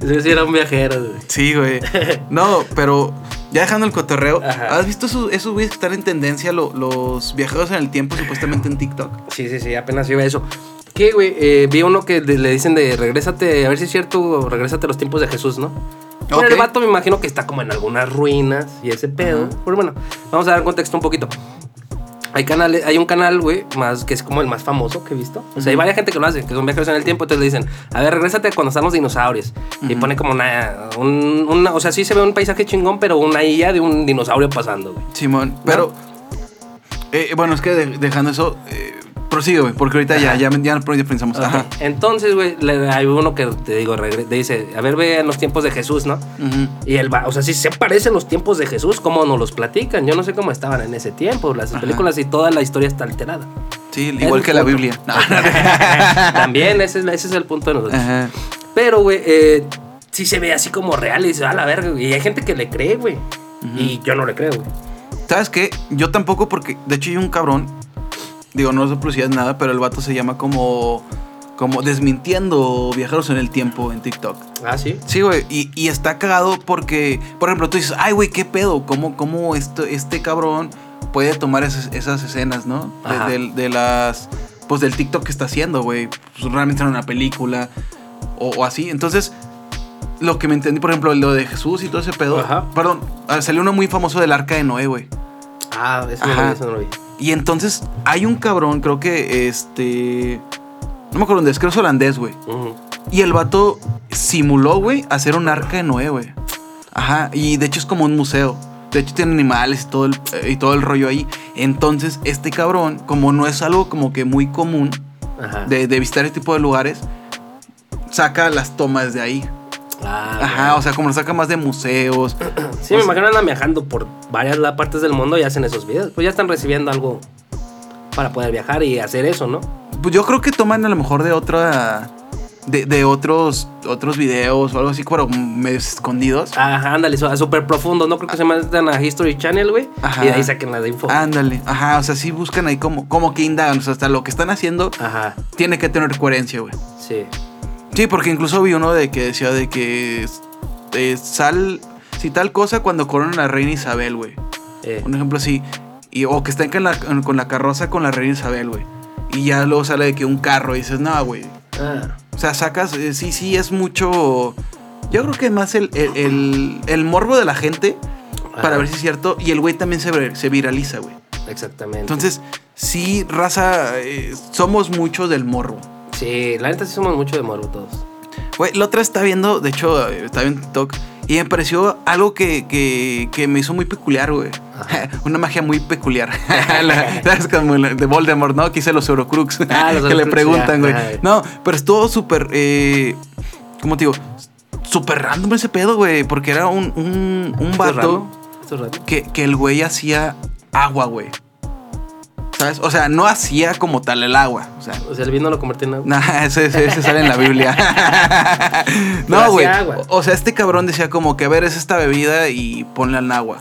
Speaker 3: Ese sí era un viajero, güey.
Speaker 2: sí, güey. No, pero ya dejando el cotorreo,
Speaker 3: Ajá.
Speaker 2: ¿has visto esos, esos güeyes que están en tendencia, lo- los viajeros en el tiempo, supuestamente en TikTok?
Speaker 3: Sí, sí, sí, apenas iba eso. ¿Qué, güey? Eh, vi uno que le dicen de regrésate, a ver si es cierto, regrésate a los tiempos de Jesús, ¿no? Pero
Speaker 2: Ok.
Speaker 3: el vato me imagino que está como en algunas ruinas y ese pedo.
Speaker 2: Ajá.
Speaker 3: Pero bueno, vamos a dar contexto un poquito. Hay, canales, hay un canal, güey, más, que es como el más famoso que he visto. O sea, hay varias gente que lo hace, que son viajeros en el tiempo. Entonces le dicen, a ver, regrésate cuando están los dinosaurios. Y pone como una, un- una- O sea, sí se ve un paisaje chingón, pero una isla de un dinosaurio pasando, güey.
Speaker 2: Simón, pero. eh, bueno, es que de- dejando eso, eh, prosigue, güey, porque ahorita ya, ya, ya, pensamos. Ajá.
Speaker 3: Entonces, güey, hay uno que te digo, te dice, a ver, ve en los tiempos de Jesús, ¿no?
Speaker 2: Ujú.
Speaker 3: Y él va, o sea, si se parecen los tiempos de Jesús, ¿cómo nos los platican? Yo no sé cómo estaban en ese tiempo, las
Speaker 2: Ajá.
Speaker 3: películas y toda la historia está alterada.
Speaker 2: Sí, igual que la. Biblia. No,
Speaker 3: También, ese es, ese es el punto de nosotros.
Speaker 2: Ajá.
Speaker 3: Pero, güey, eh, sí se ve así como real y dice, a la verga, güey. Y hay gente que le cree, güey. Y yo no le creo, güey.
Speaker 2: ¿Sabes qué? Yo tampoco, porque de hecho hay un cabrón. Digo, no es nada, pero el vato se llama como. Como desmintiendo viajeros en el tiempo en TikTok.
Speaker 3: Ah, sí.
Speaker 2: Sí, güey. Y, y está cagado porque, por ejemplo, tú dices, ay, güey, ¿qué pedo? ¿Cómo, cómo esto, este cabrón puede tomar esas, esas escenas, ¿no? De,
Speaker 3: Ajá.
Speaker 2: de- de las. Pues del TikTok que está haciendo, güey. Pues, realmente era una película. O, o así. Entonces, lo que me entendí, por ejemplo, lo de Jesús y todo ese pedo.
Speaker 3: Ajá.
Speaker 2: Perdón, ah, salió uno muy famoso del arca de Noé, güey.
Speaker 3: Ah,
Speaker 2: Ajá.
Speaker 3: eso no lo vi.
Speaker 2: Y entonces hay un cabrón, creo que este. No me acuerdo dónde es, creo que es holandés, güey. Y el vato simuló, güey, hacer un arca de Noé, güey. Ajá, y de hecho es como un museo. De hecho tiene animales y todo el, eh, y todo el rollo ahí. Entonces, este cabrón, como no es algo como que muy común
Speaker 3: Ajá.
Speaker 2: de, de visitar este tipo de lugares, saca las tomas de ahí.
Speaker 3: Ah,
Speaker 2: Ajá,
Speaker 3: güey.
Speaker 2: o sea, como lo saca más de museos.
Speaker 3: Sí, me imagino andan viajando por varias partes del mundo y hacen esos videos. Pues ya están recibiendo algo para poder viajar y hacer eso, ¿no?
Speaker 2: Pues yo creo que toman a lo mejor de otra. De, de otros otros videos o algo así, pero medio escondidos.
Speaker 3: Ajá, ándale, súper profundo. No creo que se metan a History Channel, güey.
Speaker 2: Ajá.
Speaker 3: Y de ahí saquen la de info.
Speaker 2: Ándale, ajá, o sea, sí buscan ahí como, como que indagan, o sea, hasta lo que están haciendo
Speaker 3: Ajá,
Speaker 2: tiene que tener coherencia, güey.
Speaker 3: sí.
Speaker 2: Sí, porque incluso vi uno de que decía de que eh, sal, si tal cosa cuando coronan a la reina Isabel, güey.
Speaker 3: Eh,
Speaker 2: Un ejemplo así, y, o que estén con la, con la carroza con la reina Isabel, güey. Y ya luego sale de que un carro y dices, no, güey.
Speaker 3: ah,
Speaker 2: O sea, sacas, eh, sí, sí, es mucho, Yo creo que más el, el, el- el morbo de la gente para ver si es cierto. Y el güey también se, vir- se viraliza, güey.
Speaker 3: Exactamente.
Speaker 2: Entonces, sí, raza, eh, somos muchos del morbo.
Speaker 3: Sí, la neta sí somos mucho de morbo todos.
Speaker 2: Güey, la otra está viendo, de hecho, eh, estaba en TikTok. Y me pareció algo que, que, que me hizo muy peculiar, güey. Una magia muy peculiar. La- ¿Sabes? Como la de Voldemort, ¿no? Que hice los Eurocrux.
Speaker 3: Ah, los
Speaker 2: que le preguntan, güey. No, pero estuvo súper. Eh, ¿Cómo te digo? Súper random ese pedo, güey. Porque era un, un, un vato
Speaker 3: raro.
Speaker 2: que, que el güey hacía agua, güey. ¿Sabes? O sea, no hacía como tal el agua. O sea,
Speaker 3: O sea, el vino lo convertí en agua.
Speaker 2: Nah, ese, ese- ese sale en la Biblia. no, güey. O sea, este cabrón decía como que, a ver, es esta bebida y ponle al agua.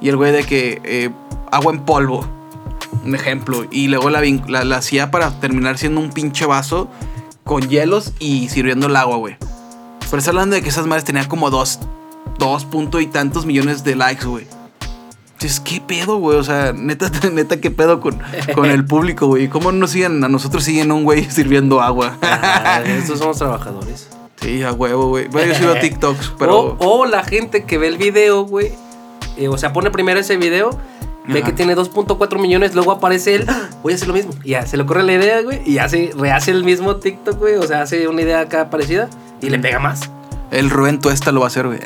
Speaker 2: Y el güey de que eh, agua en polvo. Un ejemplo. Y luego la, vin- la, la hacía para terminar siendo un pinche vaso con hielos y sirviendo el agua, güey. Pero está hablando de que esas madres tenían como dos, dos punto y tantos millones de likes, güey. Entonces, ¿qué pedo, güey? O sea, neta, neta, ¿qué pedo con, con el público, güey? ¿Cómo nos siguen? A nosotros siguen un güey sirviendo agua.
Speaker 3: Ah, estos somos trabajadores.
Speaker 2: Sí, a huevo, güey. Bueno, yo sigo TikToks, pero.
Speaker 3: O, o la gente que ve el video, güey. eh, o sea, pone primero ese video. Ve que tiene 2.4 millones, luego aparece él, "Ah, voy a hacer lo mismo. Y ya se le ocurre la idea, güey, y hace, rehace el mismo TikTok, güey. O sea, hace una idea acá parecida y le pega más.
Speaker 2: El Rubén Tuesta lo va a hacer, güey.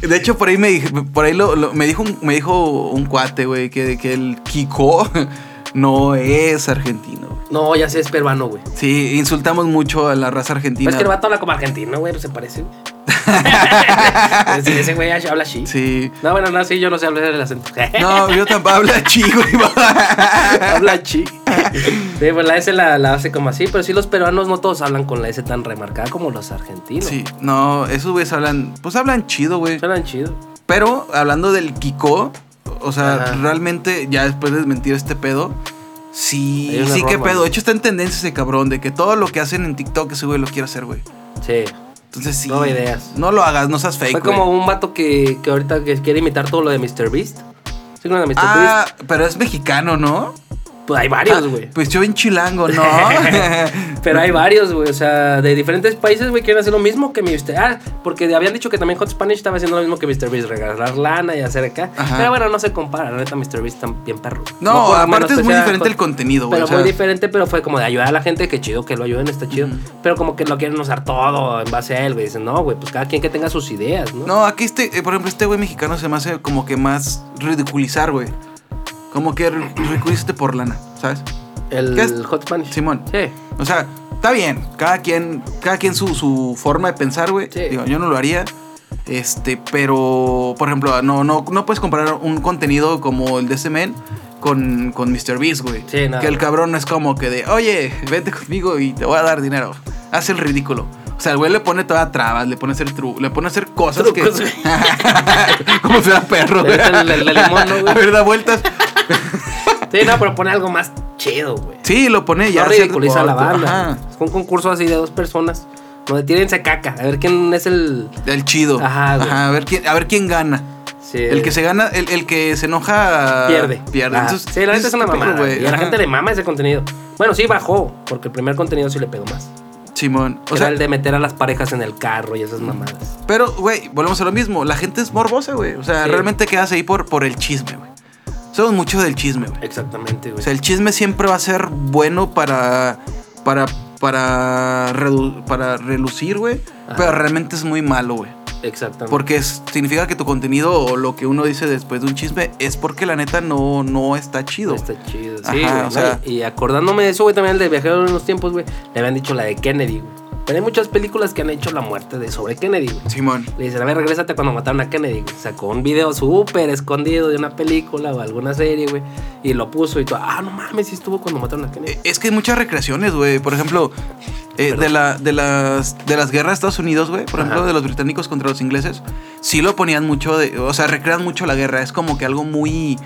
Speaker 2: De hecho, por ahí me por ahí lo, lo- me dijo un, me dijo un cuate, güey, que el Kiko no es argentino. Güey.
Speaker 3: No, ya sé, es peruano, güey.
Speaker 2: Sí, insultamos mucho a la raza
Speaker 3: Pero
Speaker 2: argentina.
Speaker 3: es que el vato habla como argentino, güey, no se parece. güey. Sí, ese güey habla así.
Speaker 2: Sí.
Speaker 3: No, bueno, no, sí, yo no sé hablar el acento.
Speaker 2: No, yo tampoco habla chico.
Speaker 3: habla chi. Sí, pues la S la, la hace como así, pero sí los peruanos no todos hablan con la S tan remarcada como los argentinos.
Speaker 2: Sí, no, esos güeyes hablan, pues hablan chido, güey.
Speaker 3: Hablan chido.
Speaker 2: Pero hablando del Kiko, o sea,
Speaker 3: Ajá.
Speaker 2: realmente ya después de desmentir este pedo, sí, sí
Speaker 3: error,
Speaker 2: que pedo. De hecho está en tendencia ese cabrón de que todo lo que hacen en TikTok ese güey lo quiere hacer, güey.
Speaker 3: Sí.
Speaker 2: Entonces sí.
Speaker 3: Nueva ideas.
Speaker 2: No lo hagas, no seas fake,
Speaker 3: Fue
Speaker 2: güey.
Speaker 3: como un vato que, que ahorita que quiere imitar todo lo de Mr. Beast. ¿Sí de Mr.
Speaker 2: Ah, pero es mexicano, ¿no?
Speaker 3: Pues hay varios, güey.
Speaker 2: Pues yo en chilango, ¿no?
Speaker 3: Pero hay varios, güey. O sea, de diferentes países, güey, quieren hacer lo mismo que Mr. Ah, porque habían dicho que también Hot Spanish estaba haciendo lo mismo que Mr. Beast, regalar lana y hacer acá.
Speaker 2: Ajá.
Speaker 3: Pero bueno, no se compara. La neta, Mr. Beast está bien perro.
Speaker 2: No, aparte es muy diferente
Speaker 3: Hot-
Speaker 2: el contenido, güey.
Speaker 3: Pero
Speaker 2: o sea,
Speaker 3: muy diferente, pero fue como de ayudar a la gente, que chido que lo ayuden, está chido. Pero como que lo quieren usar todo en base a él, güey. Dicen, no, güey, pues cada quien que tenga sus ideas, ¿no?
Speaker 2: No, aquí este, eh, por ejemplo, este güey mexicano se me hace como que más ridiculizar, güey. Como que ri- ridiculizarte por lana, ¿sabes?
Speaker 3: El
Speaker 2: ¿Qué es?
Speaker 3: Hot Spanish.
Speaker 2: Simón.
Speaker 3: Sí.
Speaker 2: O sea, está bien. Cada quien, cada quien su, su forma de pensar, güey.
Speaker 3: Sí.
Speaker 2: Digo, yo no lo haría. Este, pero, por ejemplo, no, no, no puedes comparar un contenido como el de ese men con, con Mr. Beast, güey.
Speaker 3: Sí, nada.
Speaker 2: Que el cabrón es como que de, oye, vente conmigo y te voy a dar dinero. Hace el ridículo. O sea, el güey le pone toda trabas, le pone a hacer tru le pone a hacer cosas
Speaker 3: Trucos,
Speaker 2: que.
Speaker 3: güey.
Speaker 2: como si fuera perro,
Speaker 3: mete el- el- el limón, ¿no, güey?
Speaker 2: A ver, da vueltas.
Speaker 3: Sí, no, pero pone algo más chido, güey.
Speaker 2: Sí, lo pone ya.
Speaker 3: Ya ridiculiza la banda.
Speaker 2: Ajá.
Speaker 3: Es un concurso así de dos personas. Donde tírense caca. A ver quién es el.
Speaker 2: El chido.
Speaker 3: Ajá, güey.
Speaker 2: a ver quién, a ver quién gana.
Speaker 3: Sí.
Speaker 2: El que se gana, el, el que se enoja.
Speaker 3: pierde.
Speaker 2: Pierde.
Speaker 3: Ah,
Speaker 2: Entonces,
Speaker 3: sí, la neta es una mamada.
Speaker 2: güey.
Speaker 3: Y a la
Speaker 2: Ajá.
Speaker 3: gente le mama ese contenido. Bueno, sí bajó, porque el primer contenido sí le pegó más.
Speaker 2: Simón. O
Speaker 3: Era
Speaker 2: sea,
Speaker 3: el de meter a las parejas en el carro y esas mamadas.
Speaker 2: pero, güey, volvemos a lo mismo. La gente es morbosa, güey. O sea,
Speaker 3: Sí.
Speaker 2: realmente quedas ahí por, por el chisme, güey. Somos mucho del chisme, güey.
Speaker 3: Exactamente, güey.
Speaker 2: O sea, el chisme siempre va a ser bueno para. para. para. para relucir, güey. Pero realmente es muy malo, güey.
Speaker 3: Exactamente.
Speaker 2: Porque es- significa que tu contenido o lo que uno dice después de un chisme es porque la neta no, no está chido.
Speaker 3: Está chido.
Speaker 2: Ajá,
Speaker 3: Sí, güey,
Speaker 2: o sea-
Speaker 3: ¿no? Y acordándome de eso, güey, también el de Viajero en los tiempos, güey. Le habían dicho la de Kennedy, güey. Pero hay muchas películas que han hecho la muerte de sobre Kennedy, güey.
Speaker 2: Simón.
Speaker 3: Le dicen, a ver, regrésate cuando mataron a Kennedy, güey. Sacó un video súper escondido de una película o alguna serie, güey. Y lo puso y todo. Ah, no mames, sí estuvo cuando mataron a Kennedy.
Speaker 2: Es que hay muchas recreaciones, güey. Por ejemplo, eh, de, la, de, las, de las guerras de Estados Unidos, güey. Por ejemplo, de los británicos contra los ingleses. Sí lo ponían mucho de... O sea, recrean mucho la guerra. Es como que algo muy...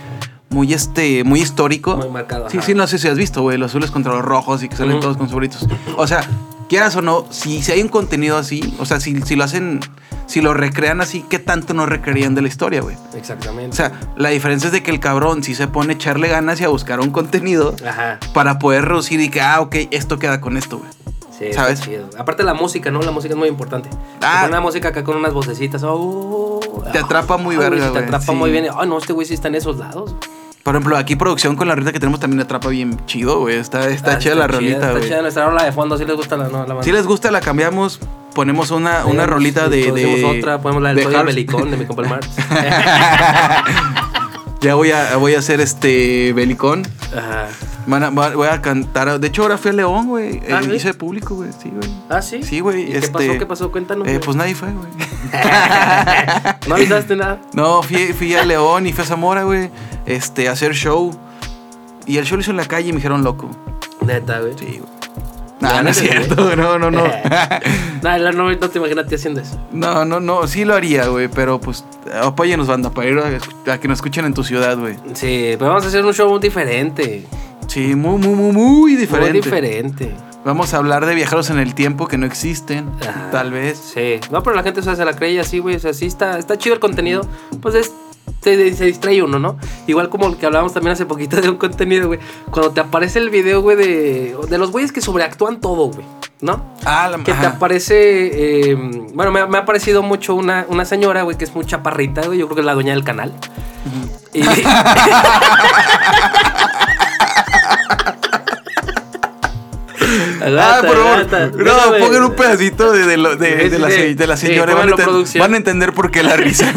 Speaker 2: Muy, este, muy histórico.
Speaker 3: Muy marcado,
Speaker 2: Sí,
Speaker 3: ajá.
Speaker 2: sí, no sé si has visto, güey. Los azules contra los rojos y que salen todos con sus bolitos. O sea, quieras o no, si, si hay un contenido así, o sea, si, si lo hacen... Si lo recrean así, ¿qué tanto no recrearían de la historia, güey?
Speaker 3: Exactamente.
Speaker 2: O sea, la diferencia es de que el cabrón sí se pone a echarle ganas y a buscar un contenido
Speaker 3: Ajá.
Speaker 2: para poder reducir y que, ah, ok, esto queda con esto, güey.
Speaker 3: Sí,
Speaker 2: ¿Sabes?
Speaker 3: chido. Aparte la música, ¿no? La música es muy importante.
Speaker 2: Ah.
Speaker 3: Ah. Una música acá con unas vocecitas. oh,
Speaker 2: Te atrapa muy
Speaker 3: ah,
Speaker 2: verga,
Speaker 3: sí, Te
Speaker 2: güey,
Speaker 3: atrapa
Speaker 2: sí.
Speaker 3: muy bien. Ay, no, este güey sí está en esos lados.
Speaker 2: Por ejemplo, aquí producción con la rolita que tenemos también atrapa bien chido, güey. Está, está
Speaker 3: Ah,
Speaker 2: chida la rolita,
Speaker 3: Está
Speaker 2: güey.
Speaker 3: chida nuestra rola de fondo. Si les gusta la, no, la banda.
Speaker 2: Si les gusta, la cambiamos. Ponemos una, una
Speaker 3: Ponemos-
Speaker 2: rolita de. de
Speaker 3: otra, ponemos la del
Speaker 2: de
Speaker 3: Belicón de mi compa Marx.
Speaker 2: Ya voy a, voy a hacer este Belicón.
Speaker 3: Ajá.
Speaker 2: Van a- voy a cantar. De hecho, ahora fui a León, güey.
Speaker 3: Ah,
Speaker 2: Eh,
Speaker 3: ¿sí?
Speaker 2: hice público, güey. Sí, güey.
Speaker 3: ¿Ah, sí?
Speaker 2: Sí, güey.
Speaker 3: ¿Y ¿Qué
Speaker 2: este,
Speaker 3: pasó? ¿Qué pasó? Cuéntanos.
Speaker 2: Eh, pues nadie fue, güey.
Speaker 3: ¿No avisaste nada?
Speaker 2: No, fui, fui a León y fui a Zamora, güey. Este, a hacer show. Y el show lo hizo en la calle y me dijeron loco.
Speaker 3: Neta, güey.
Speaker 2: Sí, güey. No, no es
Speaker 3: neta, güey.
Speaker 2: cierto, no, no, no.
Speaker 3: no, no, no, no te imaginas te haciendo eso.
Speaker 2: No, no, no, sí lo haría, güey, pero pues apóyenos, banda, para ir a, que nos escuchen en tu ciudad, güey.
Speaker 3: Sí, pero vamos a hacer un show diferente.
Speaker 2: Sí, muy, muy, muy, muy diferente.
Speaker 3: Muy diferente.
Speaker 2: Vamos a hablar de viajeros en el tiempo que no existen,
Speaker 3: Ajá.
Speaker 2: tal vez.
Speaker 3: Sí. No, pero la gente o sea, se la cree así, güey. O sea, sí está, está chido el contenido. Pues es. Se, se distrae uno, ¿no? Igual como el que hablábamos también hace poquito de un contenido, güey. Cuando te aparece el video, güey, de, de los güeyes que sobreactúan todo, güey. ¿No?
Speaker 2: Ah, la
Speaker 3: Que te aparece. eh, bueno, me, me ha parecido mucho una, una señora, güey, que es muy chaparrita, güey. Yo creo que es la dueña del canal. Y-
Speaker 2: Ah, por favor. No,
Speaker 3: Déjame-
Speaker 2: pongan un pedacito de, de lo- de-
Speaker 3: Sí,
Speaker 2: de
Speaker 3: sí,
Speaker 2: la, señora. van, a van a entender por qué la risa.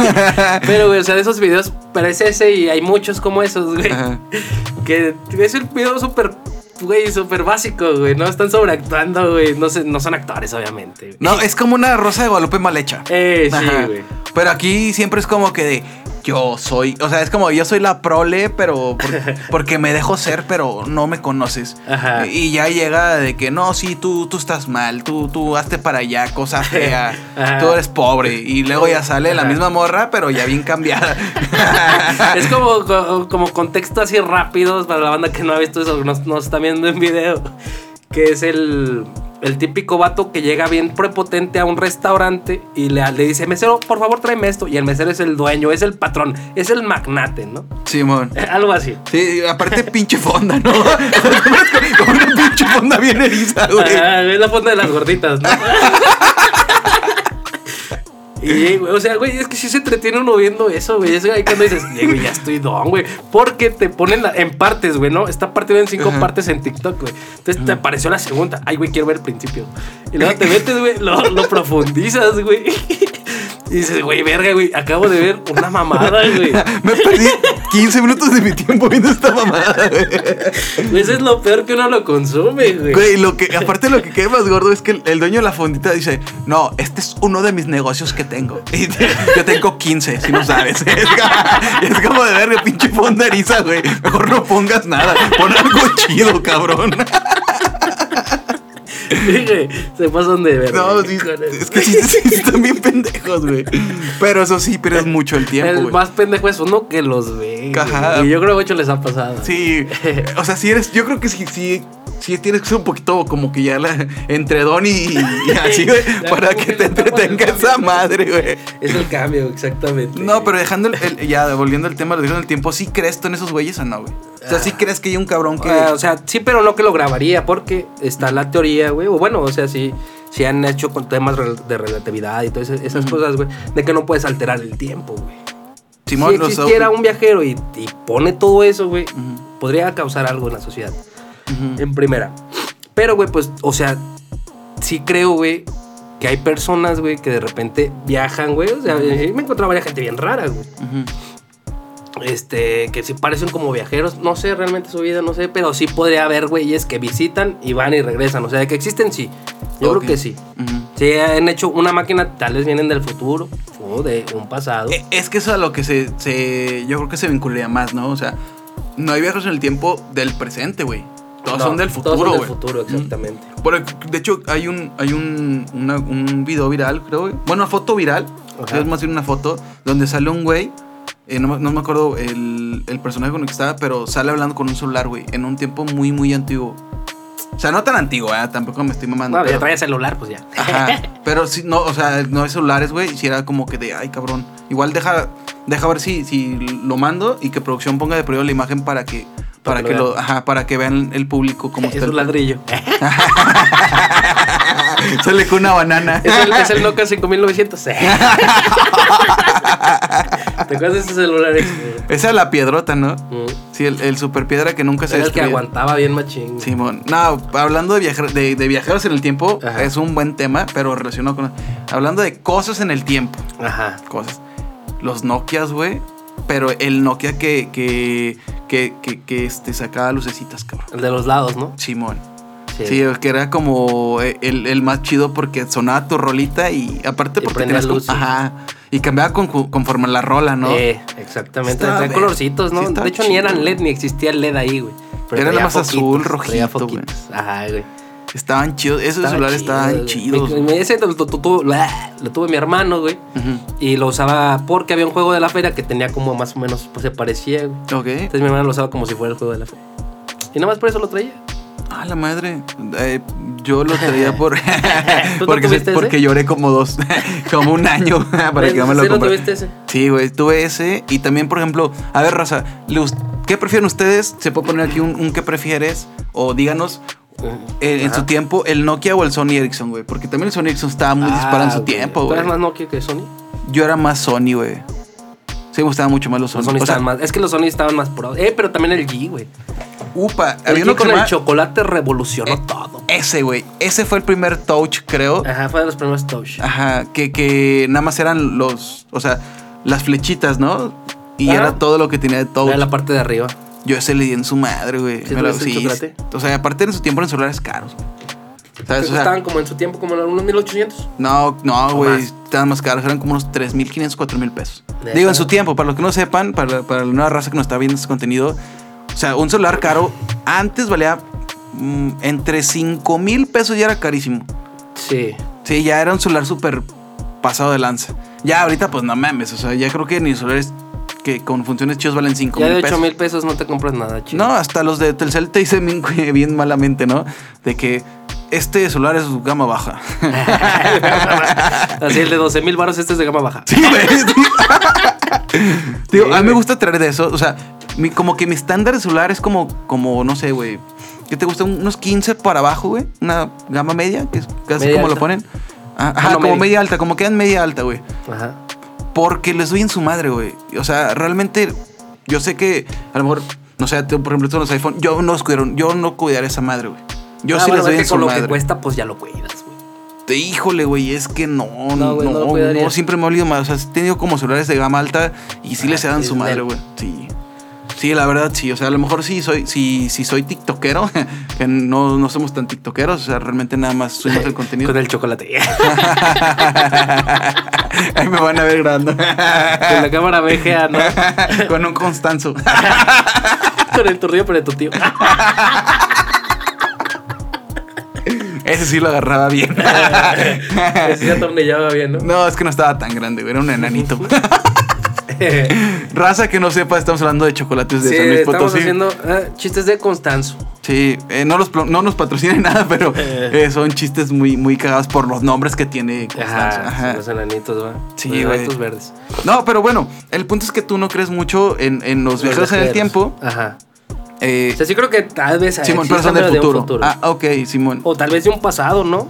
Speaker 3: Pero, güey, o sea, de esos videos, es ese y hay muchos como esos, güey.
Speaker 2: Ajá.
Speaker 3: Que es el video súper, güey, súper básico, güey. No están sobreactuando, güey. No, se- no son actores, obviamente. güey.
Speaker 2: No, es como una rosa de Guadalupe mal hecha.
Speaker 3: Eh, sí, güey.
Speaker 2: Pero aquí siempre es como que de yo soy, o sea, es como yo soy la prole, pero por- porque me dejo ser, pero no me conoces.
Speaker 3: Ajá.
Speaker 2: Y ya llega de que no, sí, tú, tú estás mal, tú, tú hazte para allá, cosa fea,
Speaker 3: Ajá.
Speaker 2: tú eres pobre. Y luego ya sale la misma morra, pero ya bien cambiada.
Speaker 3: Es como, co- como contexto así rápido para la banda que no ha visto eso, nos, nos está viendo en video. Que es el, el típico vato que llega bien prepotente a un restaurante y le, le dice, mesero, por favor tráeme esto. Y el mesero es el dueño, es el patrón, es el magnate, ¿no?
Speaker 2: Simón.
Speaker 3: Algo así.
Speaker 2: Sí, aparte pinche fonda, ¿no? Como una pinche fonda bien eriza, güey.
Speaker 3: Ah, es la fonda de las gorditas, ¿no? Y, güey, o sea, güey, es que sí se entretiene uno viendo eso, güey. Es ahí cuando dices, "Eh, güey, ya estoy don, güey. Porque te ponen la- en partes, güey, ¿no? Está partido en cinco
Speaker 2: Ajá.
Speaker 3: partes en TikTok, güey. Entonces te apareció la segunda. Ay, güey, quiero ver el principio. Y luego te metes, güey, lo, lo profundizas, güey. Y dices, güey, verga, güey, acabo de ver una mamada, güey.
Speaker 2: Me perdí 15 minutos de mi tiempo viendo esta mamada, güey.
Speaker 3: Eso es lo peor que uno lo consume, güey.
Speaker 2: Güey, lo que, aparte lo que queda más gordo es que el, el dueño de la fondita dice, no, este es uno de mis negocios que tengo. Y te- yo tengo 15, si no sabes. Es como, es como de verga, pinche fonda eriza, güey. Mejor no pongas nada. Pon algo chido, cabrón.
Speaker 3: Güey, se pasan de ver.
Speaker 2: No, sí, es que sí, están bien pendejos, güey. Pero eso sí, pierdes mucho el tiempo,
Speaker 3: El más pendejo es uno que los ve.
Speaker 2: Ajá.
Speaker 3: Y yo creo que mucho les ha pasado.
Speaker 2: Sí, o sea, si eres, yo creo que sí, sí, sí tienes que ser un poquito como que ya la, entre don y, y así, güey, para que
Speaker 3: que
Speaker 2: te entretenga esa madre, güey.
Speaker 3: Es el cambio, exactamente.
Speaker 2: No, pero dejando el, el- ya volviendo al tema, dejando el tiempo, ¿sí crees tú en esos güeyes o no, güey? O sea, ¿sí crees que hay un cabrón que
Speaker 3: Ah, o sea, sí, pero no que lo grabaría, porque está la teoría, güey. O bueno, o sea, sí, sí han hecho con temas de relatividad y todas esas, cosas, güey, de que no puedes alterar el tiempo, güey.
Speaker 2: Simón
Speaker 3: si existiera un viajero y, y pone todo eso, güey, podría causar algo en la sociedad. En primera. Pero, güey, pues, o sea, sí creo, güey, que hay personas, güey, que de repente viajan, güey. O sea, eh, me he encontrado varias gente bien rara, güey. Este, que sí parecen como viajeros. No sé realmente su vida, no sé, pero sí podría haber güeyes que visitan y van y regresan. O sea, que existen, sí. Yo creo que sí.
Speaker 2: Ujú.
Speaker 3: Sí, han hecho una máquina, tal vez vienen del futuro o de un pasado.
Speaker 2: Eh, Es que eso es a lo que se, se- yo creo que se vincularía más, ¿no? O sea, no hay viajes en el tiempo del presente, güey. Todos
Speaker 3: No,
Speaker 2: son del
Speaker 3: todos
Speaker 2: futuro,
Speaker 3: son
Speaker 2: güey.
Speaker 3: del futuro, exactamente.
Speaker 2: Bueno, de hecho, hay un, hay un, una- un video viral, creo, güey. Bueno, una foto viral.
Speaker 3: Ajá.
Speaker 2: Es más bien una foto donde sale un güey. eh, no, me- no me acuerdo el, el personaje con el que estaba, pero sale hablando con un celular, güey. En un tiempo muy, muy antiguo. O sea, no tan antiguo, ¿eh? Tampoco me estoy mamando.
Speaker 3: No, ya
Speaker 2: pero-
Speaker 3: traía celular, pues ya.
Speaker 2: Ajá. Pero sí, no, o sea, no hay celulares, güey. Si era como que de, ay, cabrón. Igual deja, deja ver si, si lo mando y que producción ponga de prueba la imagen para que, para
Speaker 3: que
Speaker 2: que
Speaker 3: lo
Speaker 2: ajá, para que vean el público cómo
Speaker 3: es
Speaker 2: está.
Speaker 3: un
Speaker 2: el-
Speaker 3: ladrillo.
Speaker 2: Sale con una banana.
Speaker 3: Es el, es el Nokia 5900. ¿Te acuerdas de ese celular?
Speaker 2: Esa es la piedrota, ¿no?
Speaker 3: Mm.
Speaker 2: Sí, el, el super piedra que nunca se
Speaker 3: Era el que aguantaba bien machín.
Speaker 2: Simón. No, hablando de, viajar, de, de viajeros en el tiempo,
Speaker 3: Ajá.
Speaker 2: es un buen tema, pero relacionado con. Hablando de cosas en el tiempo.
Speaker 3: Ajá.
Speaker 2: Cosas. Los Nokias, güey. Pero el Nokia que, que, que, que, que, este, sacaba lucecitas, cabrón.
Speaker 3: El de los lados, ¿no?
Speaker 2: Simón. Sí, que era como eh, el, el más chido porque sonaba tu rolita y aparte
Speaker 3: Y
Speaker 2: porque tenías
Speaker 3: luces.
Speaker 2: Ajá. Y cambiaba con, conforme la rola, ¿no?
Speaker 3: Eh, exactamente. Traía colorcitos, ¿no?
Speaker 2: sí,
Speaker 3: de hecho, ni eran. LED ni existía LED ahí, güey. Pero
Speaker 2: Era más azul,
Speaker 3: foquitos,
Speaker 2: rojito, güey.
Speaker 3: Ajá, güey.
Speaker 2: Estaban chidos. Esos
Speaker 3: Estaba
Speaker 2: celulares
Speaker 3: chido,
Speaker 2: estaban
Speaker 3: güey.
Speaker 2: chidos.
Speaker 3: Me- me- Ese lo, tuve mi hermano, güey. Y lo usaba porque había un juego de la feria que tenía como más o menos, pues se parecía, güey.
Speaker 2: Ok.
Speaker 3: Entonces mi hermano lo usaba como si fuera el juego de la feria. Y nada más por eso lo traía.
Speaker 2: Ah, la madre. Eh, yo lo traía por. porque,
Speaker 3: ese?
Speaker 2: porque lloré como dos. como un año para que no me lo
Speaker 3: ¿Sí no
Speaker 2: comprara.
Speaker 3: tuviste ese?
Speaker 2: Sí, güey, tuve ese. Y también, por ejemplo, a ver, raza, ¿le gust- ¿qué prefieren ustedes? Se puede poner aquí un, un qué prefieres. O díganos eh, en su tiempo el Nokia o el Sony Ericsson, güey. Porque también el Sony Ericsson estaba muy
Speaker 3: Ah,
Speaker 2: disparado en su tiempo,
Speaker 3: ¿Tú
Speaker 2: güey.
Speaker 3: eras más Nokia que Sony?
Speaker 2: Yo era más Sony, güey. Sí, me gustaban mucho más los Sony.
Speaker 3: Los Sony
Speaker 2: o sea,
Speaker 3: estaban más. Es que los Sony estaban más pro. Eh, pero también el G, güey.
Speaker 2: upa,
Speaker 3: El
Speaker 2: había
Speaker 3: G
Speaker 2: uno que
Speaker 3: con el chocolate revolucionó
Speaker 2: Eh,
Speaker 3: todo.
Speaker 2: Ese, güey. Ese fue el primer touch, creo.
Speaker 3: Ajá, fue de los primeros touch.
Speaker 2: Ajá, que, que nada más eran los, o sea, las flechitas, ¿no? Y era todo lo que tenía de touch.
Speaker 3: Era la parte de arriba.
Speaker 2: Yo ese le di en su madre, güey.
Speaker 3: ¿Sí
Speaker 2: Me lo-
Speaker 3: chocolate?
Speaker 2: O sea, aparte en su tiempo eran celulares caros, güey. ¿Sabes? O sea,
Speaker 3: costaban como en su tiempo, como en unos 1800.
Speaker 2: no, no,
Speaker 3: ¿O
Speaker 2: güey. Estaban más caros. Eran como unos 3.500, 4.000 pesos. Digo, en su tiempo, para los que no sepan, para, para la nueva raza que nos está viendo este contenido. O sea, un celular caro antes valía mm, entre 5 mil pesos ya era carísimo.
Speaker 3: Sí.
Speaker 2: Sí, ya era un celular súper pasado de lanza. Ya ahorita, pues no mames. O sea, ya creo que ni celulares que con funciones chidos valen 5
Speaker 3: Ya
Speaker 2: mil
Speaker 3: de
Speaker 2: pesos.
Speaker 3: 8 mil pesos no te compras nada, chido.
Speaker 2: No, hasta los de Telcel te dicen bien, malamente, ¿no? De que este celular es gama baja.
Speaker 3: Así el de 12 mil baros, este es de gama baja.
Speaker 2: Sí, güey. Digo,
Speaker 3: Sí,
Speaker 2: a mí me gusta traer de eso. O sea, mi- como que mi estándar de celular es como, como no sé, güey. ¿Qué te gusta? Unos 15 para abajo, güey. Una gama media, que es casi
Speaker 3: Media
Speaker 2: como lo ponen. Ah,
Speaker 3: Ah,
Speaker 2: Ajá,
Speaker 3: no,
Speaker 2: como
Speaker 3: media.
Speaker 2: media alta, como quedan media alta, güey.
Speaker 3: Ajá.
Speaker 2: Porque les doy en su madre, güey. O sea, realmente, yo sé que a lo mejor, no sé, por ejemplo, todos los iPhone, yo no los cuidaron, yo no cuidaré esa madre, güey. Yo
Speaker 3: Ah,
Speaker 2: sí
Speaker 3: bueno,
Speaker 2: les doy en su
Speaker 3: con lo que cuesta, pues ya lo cuidas, güey.
Speaker 2: Te- Híjole, güey, es que no,
Speaker 3: No,
Speaker 2: no,
Speaker 3: güey, no
Speaker 2: siempre me ha olido más. O sea, he tenido como celulares de gama alta y sí
Speaker 3: Ah,
Speaker 2: les
Speaker 3: sí,
Speaker 2: su madre, güey. Sí. Sí, la verdad sí. O sea, a lo mejor sí soy, sí, sí soy tiktokero, que no, no somos tan tiktokeros. O sea, realmente nada más subimos el contenido.
Speaker 3: Con el chocolate.
Speaker 2: Ahí me van a ver grabando.
Speaker 3: Con la cámara VGA, ¿no?
Speaker 2: Con un Constanzo.
Speaker 3: Con el turrillo pero de tu tío.
Speaker 2: Ese sí lo agarraba bien.
Speaker 3: Ese ya tornillaba bien, ¿no?
Speaker 2: No, es que no estaba tan grande, güey. Era un enanito. Raza que no sepa, estamos hablando de chocolates de
Speaker 3: Sí,
Speaker 2: San Luis
Speaker 3: estamos
Speaker 2: Potosí.
Speaker 3: haciendo ah, chistes de Constanzo.
Speaker 2: Sí, eh, no, los, no nos nada, pero eh, son chistes muy, muy cagados por los nombres que tiene Constanzo.
Speaker 3: Ajá,
Speaker 2: Ajá.
Speaker 3: Los enanitos, ¿va?
Speaker 2: Sí,
Speaker 3: Los enanitos verdes.
Speaker 2: No, pero bueno, el punto es que tú no crees mucho en, en los viajeros en el tiempo.
Speaker 3: Ajá.
Speaker 2: Eh,
Speaker 3: O sea, sí creo que tal vez
Speaker 2: Simón, pero son del
Speaker 3: un
Speaker 2: futuro. Ah, ok, Simón.
Speaker 3: O tal vez de un pasado, ¿no?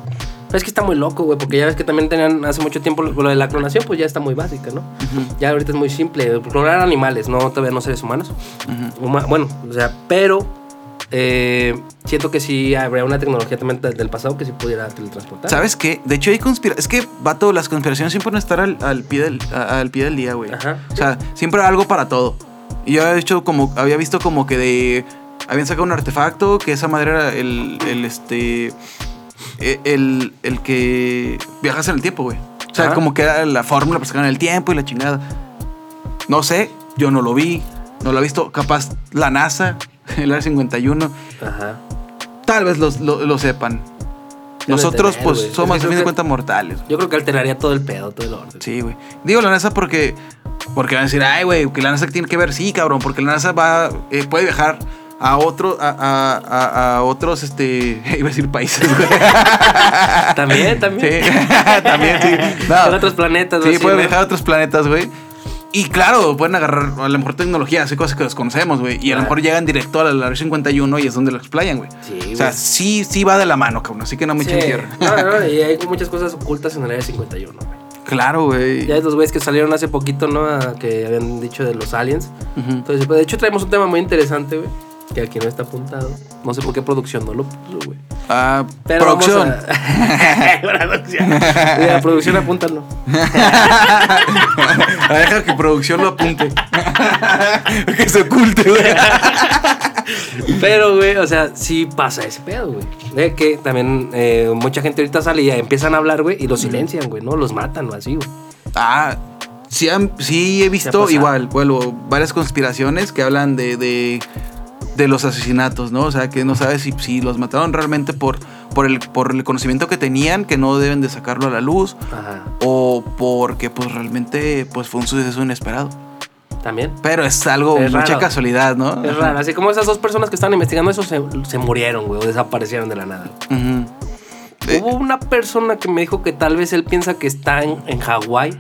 Speaker 3: Es que está muy loco, güey, porque ya ves que también tenían hace mucho tiempo lo de la clonación, pues ya está muy básica, ¿no? Ya ahorita es muy simple. Clonar animales, no todavía no seres humanos. Huma- bueno, o sea, pero eh, siento que sí habría una tecnología también de- del pasado que sí pudiera teletransportar.
Speaker 2: ¿Sabes qué? De hecho, hay conspiraciones. Es que, vato, las conspiraciones siempre van a estar al, al pie, del, a- al pie del día, güey.
Speaker 3: Ajá.
Speaker 2: O sea, siempre hay algo para todo. Y yo había hecho como. Había visto como que de. Habían sacado un artefacto que esa madre era el. el este. E- El, el que viajas en el tiempo, güey. O sea,
Speaker 3: Ajá.
Speaker 2: como que era la fórmula para sacar el tiempo y la chingada. No sé, yo no lo vi, no lo he visto. Capaz la NASA, el Área 51,
Speaker 3: Ajá.
Speaker 2: tal vez los- lo, lo sepan.
Speaker 3: Debe
Speaker 2: Nosotros,
Speaker 3: tener,
Speaker 2: pues,
Speaker 3: güey.
Speaker 2: somos, a fin de cuentas, mortales.
Speaker 3: Yo creo que alteraría todo el pedo, todo el orden.
Speaker 2: Sí, güey. Digo la NASA porque. Porque van a decir, ay, güey, que la NASA tiene que ver. Sí, cabrón, porque la NASA va. eh, puede viajar a otro, a, a- otros, este. Iba a decir países, güey.
Speaker 3: También, también.
Speaker 2: Sí, también, sí. No.
Speaker 3: Otros planetas,
Speaker 2: Sí,
Speaker 3: güey,
Speaker 2: puede
Speaker 3: ¿no?
Speaker 2: viajar a otros planetas, güey. Y claro, pueden agarrar a lo mejor tecnología, hacer cosas que desconocemos, güey. Y a lo mejor llegan directo a la Área 51 y es donde lo explayan, güey.
Speaker 3: Sí,
Speaker 2: o sea, sí, sí va de la mano, cabrón. Así que no me echen
Speaker 3: Sí.
Speaker 2: tierra.
Speaker 3: No, no, y hay muchas cosas ocultas en el área 51, güey.
Speaker 2: Claro, güey.
Speaker 3: Ya hay dos güeyes que salieron hace poquito, ¿no? A- que habían dicho de los aliens. Entonces, pues, de hecho, traemos un tema muy interesante, güey. Que aquí no está apuntado. No sé por qué producción no lo puso, güey.
Speaker 2: Ah,
Speaker 3: Pero
Speaker 2: producción.
Speaker 3: a- producción. Mira, producción, apúntalo.
Speaker 2: Deja que producción lo apunte. que se oculte, güey.
Speaker 3: Pero, güey, o sea, sí pasa ese pedo, güey. De que también eh, mucha gente ahorita sale y empiezan a hablar, güey, y los silencian, güey, ¿no? Los matan o así, güey.
Speaker 2: Ah, sí, han- sí he visto igual, vuelvo, varias conspiraciones que hablan de, de, de los asesinatos, ¿no? O sea, que no sabes si, si los mataron realmente por, por, el, por el conocimiento que tenían, que no deben de sacarlo a la luz,
Speaker 3: Ajá.
Speaker 2: o porque pues realmente pues fue un suceso inesperado.
Speaker 3: También.
Speaker 2: Pero es algo,
Speaker 3: Es
Speaker 2: mucha
Speaker 3: raro.
Speaker 2: casualidad, ¿no?
Speaker 3: Es raro. Así como esas dos personas que estaban investigando eso se, se murieron, güey, o desaparecieron de la nada. Hubo una persona que me dijo que tal vez él piensa que está en, en Hawái,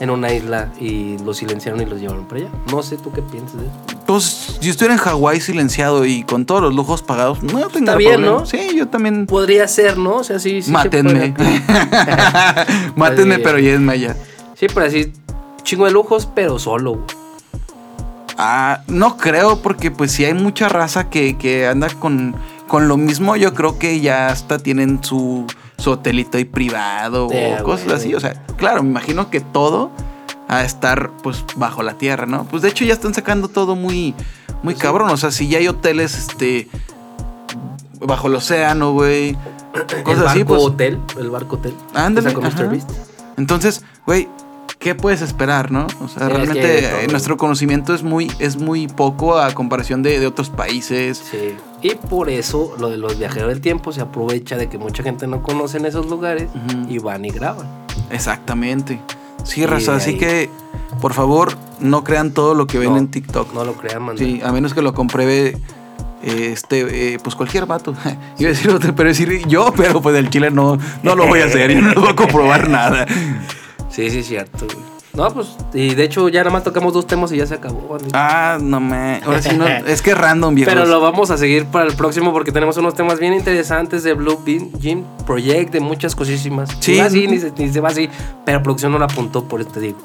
Speaker 3: en una isla, y los silenciaron y los llevaron para allá. No sé tú qué piensas de eso.
Speaker 2: Pues si estuviera en Hawái silenciado y con todos los lujos pagados, no tendría
Speaker 3: bien,
Speaker 2: problema.
Speaker 3: ¿no?
Speaker 2: Sí, yo también.
Speaker 3: Podría ser, ¿no? O sea, sí, sí.
Speaker 2: Mátenme. Mátenme, pero llévenme allá.
Speaker 3: Sí, pero así, chingo de lujos, pero solo, güey.
Speaker 2: Ah, no creo, porque pues si hay mucha raza que, que anda con, con lo mismo, yo creo que ya hasta tienen su, su hotelito ahí privado
Speaker 3: Yeah,
Speaker 2: o cosas así. O sea, claro, me imagino que todo a estar pues bajo la tierra, ¿no? Pues de hecho ya están sacando todo muy, muy cabrón. O sea, si ya hay hoteles, este, bajo el océano, güey.
Speaker 3: el
Speaker 2: Cosas
Speaker 3: barco
Speaker 2: así, pues.
Speaker 3: hotel, el barco hotel.
Speaker 2: Ándale. Entonces, güey, ¿qué puedes esperar, no? O sea,
Speaker 3: Sí, es
Speaker 2: realmente
Speaker 3: que
Speaker 2: nuestro conocimiento es muy, es muy poco a comparación de, de otros países.
Speaker 3: Sí. Y por eso lo de los viajeros del tiempo se aprovecha de que mucha gente no conoce en esos lugares y van y graban.
Speaker 2: Exactamente. Sí, raza, así que, por favor, no crean todo lo que ven
Speaker 3: No,
Speaker 2: en TikTok.
Speaker 3: No lo crean, man.
Speaker 2: Sí, a menos que lo compruebe eh, este, eh, pues cualquier vato. Iba a decir otro, pero decir yo, pero pues del chile no, no lo voy a hacer, yo no voy a comprobar nada.
Speaker 3: Sí, sí, es cierto, güey. No, pues, y de hecho ya nada más tocamos dos temas y ya se acabó.
Speaker 2: Ah, no me. Ahora sí no. Es que random, viejo.
Speaker 3: Pero lo vamos a seguir para el próximo porque tenemos unos temas bien interesantes de Blue Bean Gym Project, de muchas cosísimas.
Speaker 2: Sí.
Speaker 3: Ni va así, ni se, ni se va así, pero producción no la apuntó, por eso te digo.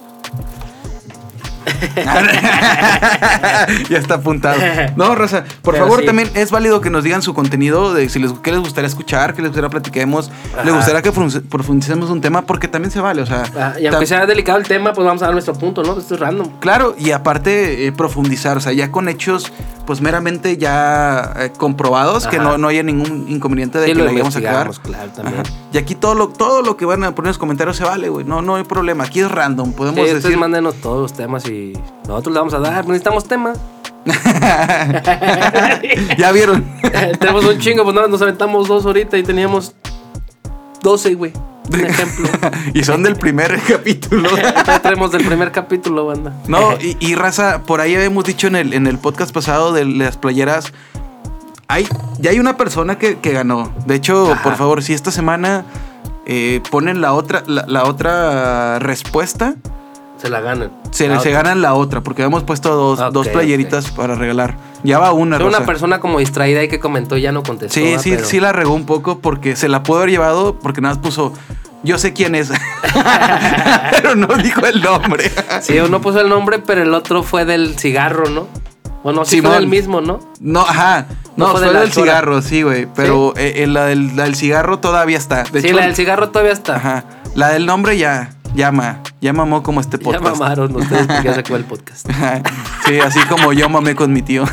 Speaker 2: ya está apuntado. No, Rosa, por
Speaker 3: Pero
Speaker 2: favor,
Speaker 3: sí.
Speaker 2: también es válido que nos digan su contenido, de si les, qué les gustaría escuchar, qué les gustaría platiquemos,
Speaker 3: Ajá.
Speaker 2: les gustaría que profundice- profundicemos un tema, porque también se vale, o sea.
Speaker 3: Ah, y aunque sea delicado el tema, pues vamos a dar nuestro punto, ¿no? Esto es random.
Speaker 2: Claro, y aparte eh, profundizar, o sea, ya con hechos, pues meramente ya eh, comprobados, que no, no haya ningún inconveniente de
Speaker 3: Sí,
Speaker 2: que
Speaker 3: lo
Speaker 2: vayamos a
Speaker 3: investigamos, claro, también.
Speaker 2: Y aquí todo lo, todo lo que van a poner en los comentarios se vale, güey. No, no hay problema. Aquí es random.
Speaker 3: Sí,
Speaker 2: Podemos
Speaker 3: ustedes
Speaker 2: decir.
Speaker 3: mándenos todos los temas y nosotros le vamos a dar. Necesitamos temas.
Speaker 2: ya vieron.
Speaker 3: Tenemos un chingo, pues nada, nos aventamos dos ahorita y teníamos 12, güey. Un ejemplo.
Speaker 2: y son del primer capítulo.
Speaker 3: Traemos del primer capítulo, banda.
Speaker 2: No, y, y raza, por ahí habíamos dicho en el, en el podcast pasado de las playeras. Hay, ya hay una persona que, que ganó. De hecho,
Speaker 3: Ajá.
Speaker 2: por favor, si esta semana eh, ponen la otra, la, la otra respuesta,
Speaker 3: Se la ganan.
Speaker 2: se,
Speaker 3: La
Speaker 2: se ganan la otra, porque habíamos puesto dos, dos playeritas para regalar. Ya va una,
Speaker 3: Fue una persona como distraída y que comentó ya no contestó.
Speaker 2: Sí,
Speaker 3: ¿va?
Speaker 2: sí,
Speaker 3: Pero-
Speaker 2: sí la regó un poco porque se la pudo haber llevado porque nada más puso, yo sé quién es, pero no dijo el nombre.
Speaker 3: Sí, uno puso el nombre, pero el otro fue del cigarro, ¿no? Bueno, sí
Speaker 2: Simón.
Speaker 3: fue del mismo, ¿no?
Speaker 2: No, ajá,
Speaker 3: No
Speaker 2: no,
Speaker 3: fue
Speaker 2: fue, del cigarro, sí, güey, pero eh, eh, la, del, la del cigarro todavía está. De
Speaker 3: sí,
Speaker 2: hecho,
Speaker 3: la del cigarro todavía está.
Speaker 2: Ajá, la del nombre ya, llama, ya mamó como este
Speaker 3: Ya
Speaker 2: podcast.
Speaker 3: mamaron ustedes porque ya sacó el podcast.
Speaker 2: Sí, así como yo mamé con mi tío.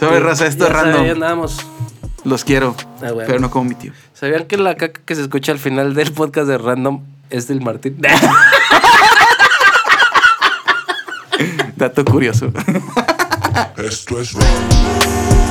Speaker 2: Sobre raza, esto es random.
Speaker 3: Ahí andamos.
Speaker 2: Los quiero,
Speaker 3: Ah,
Speaker 2: pero no como mi tío.
Speaker 3: ¿Sabían que la caca que se escucha al final del podcast de Random es del Martín?
Speaker 2: Dato curioso.
Speaker 1: Esto es random.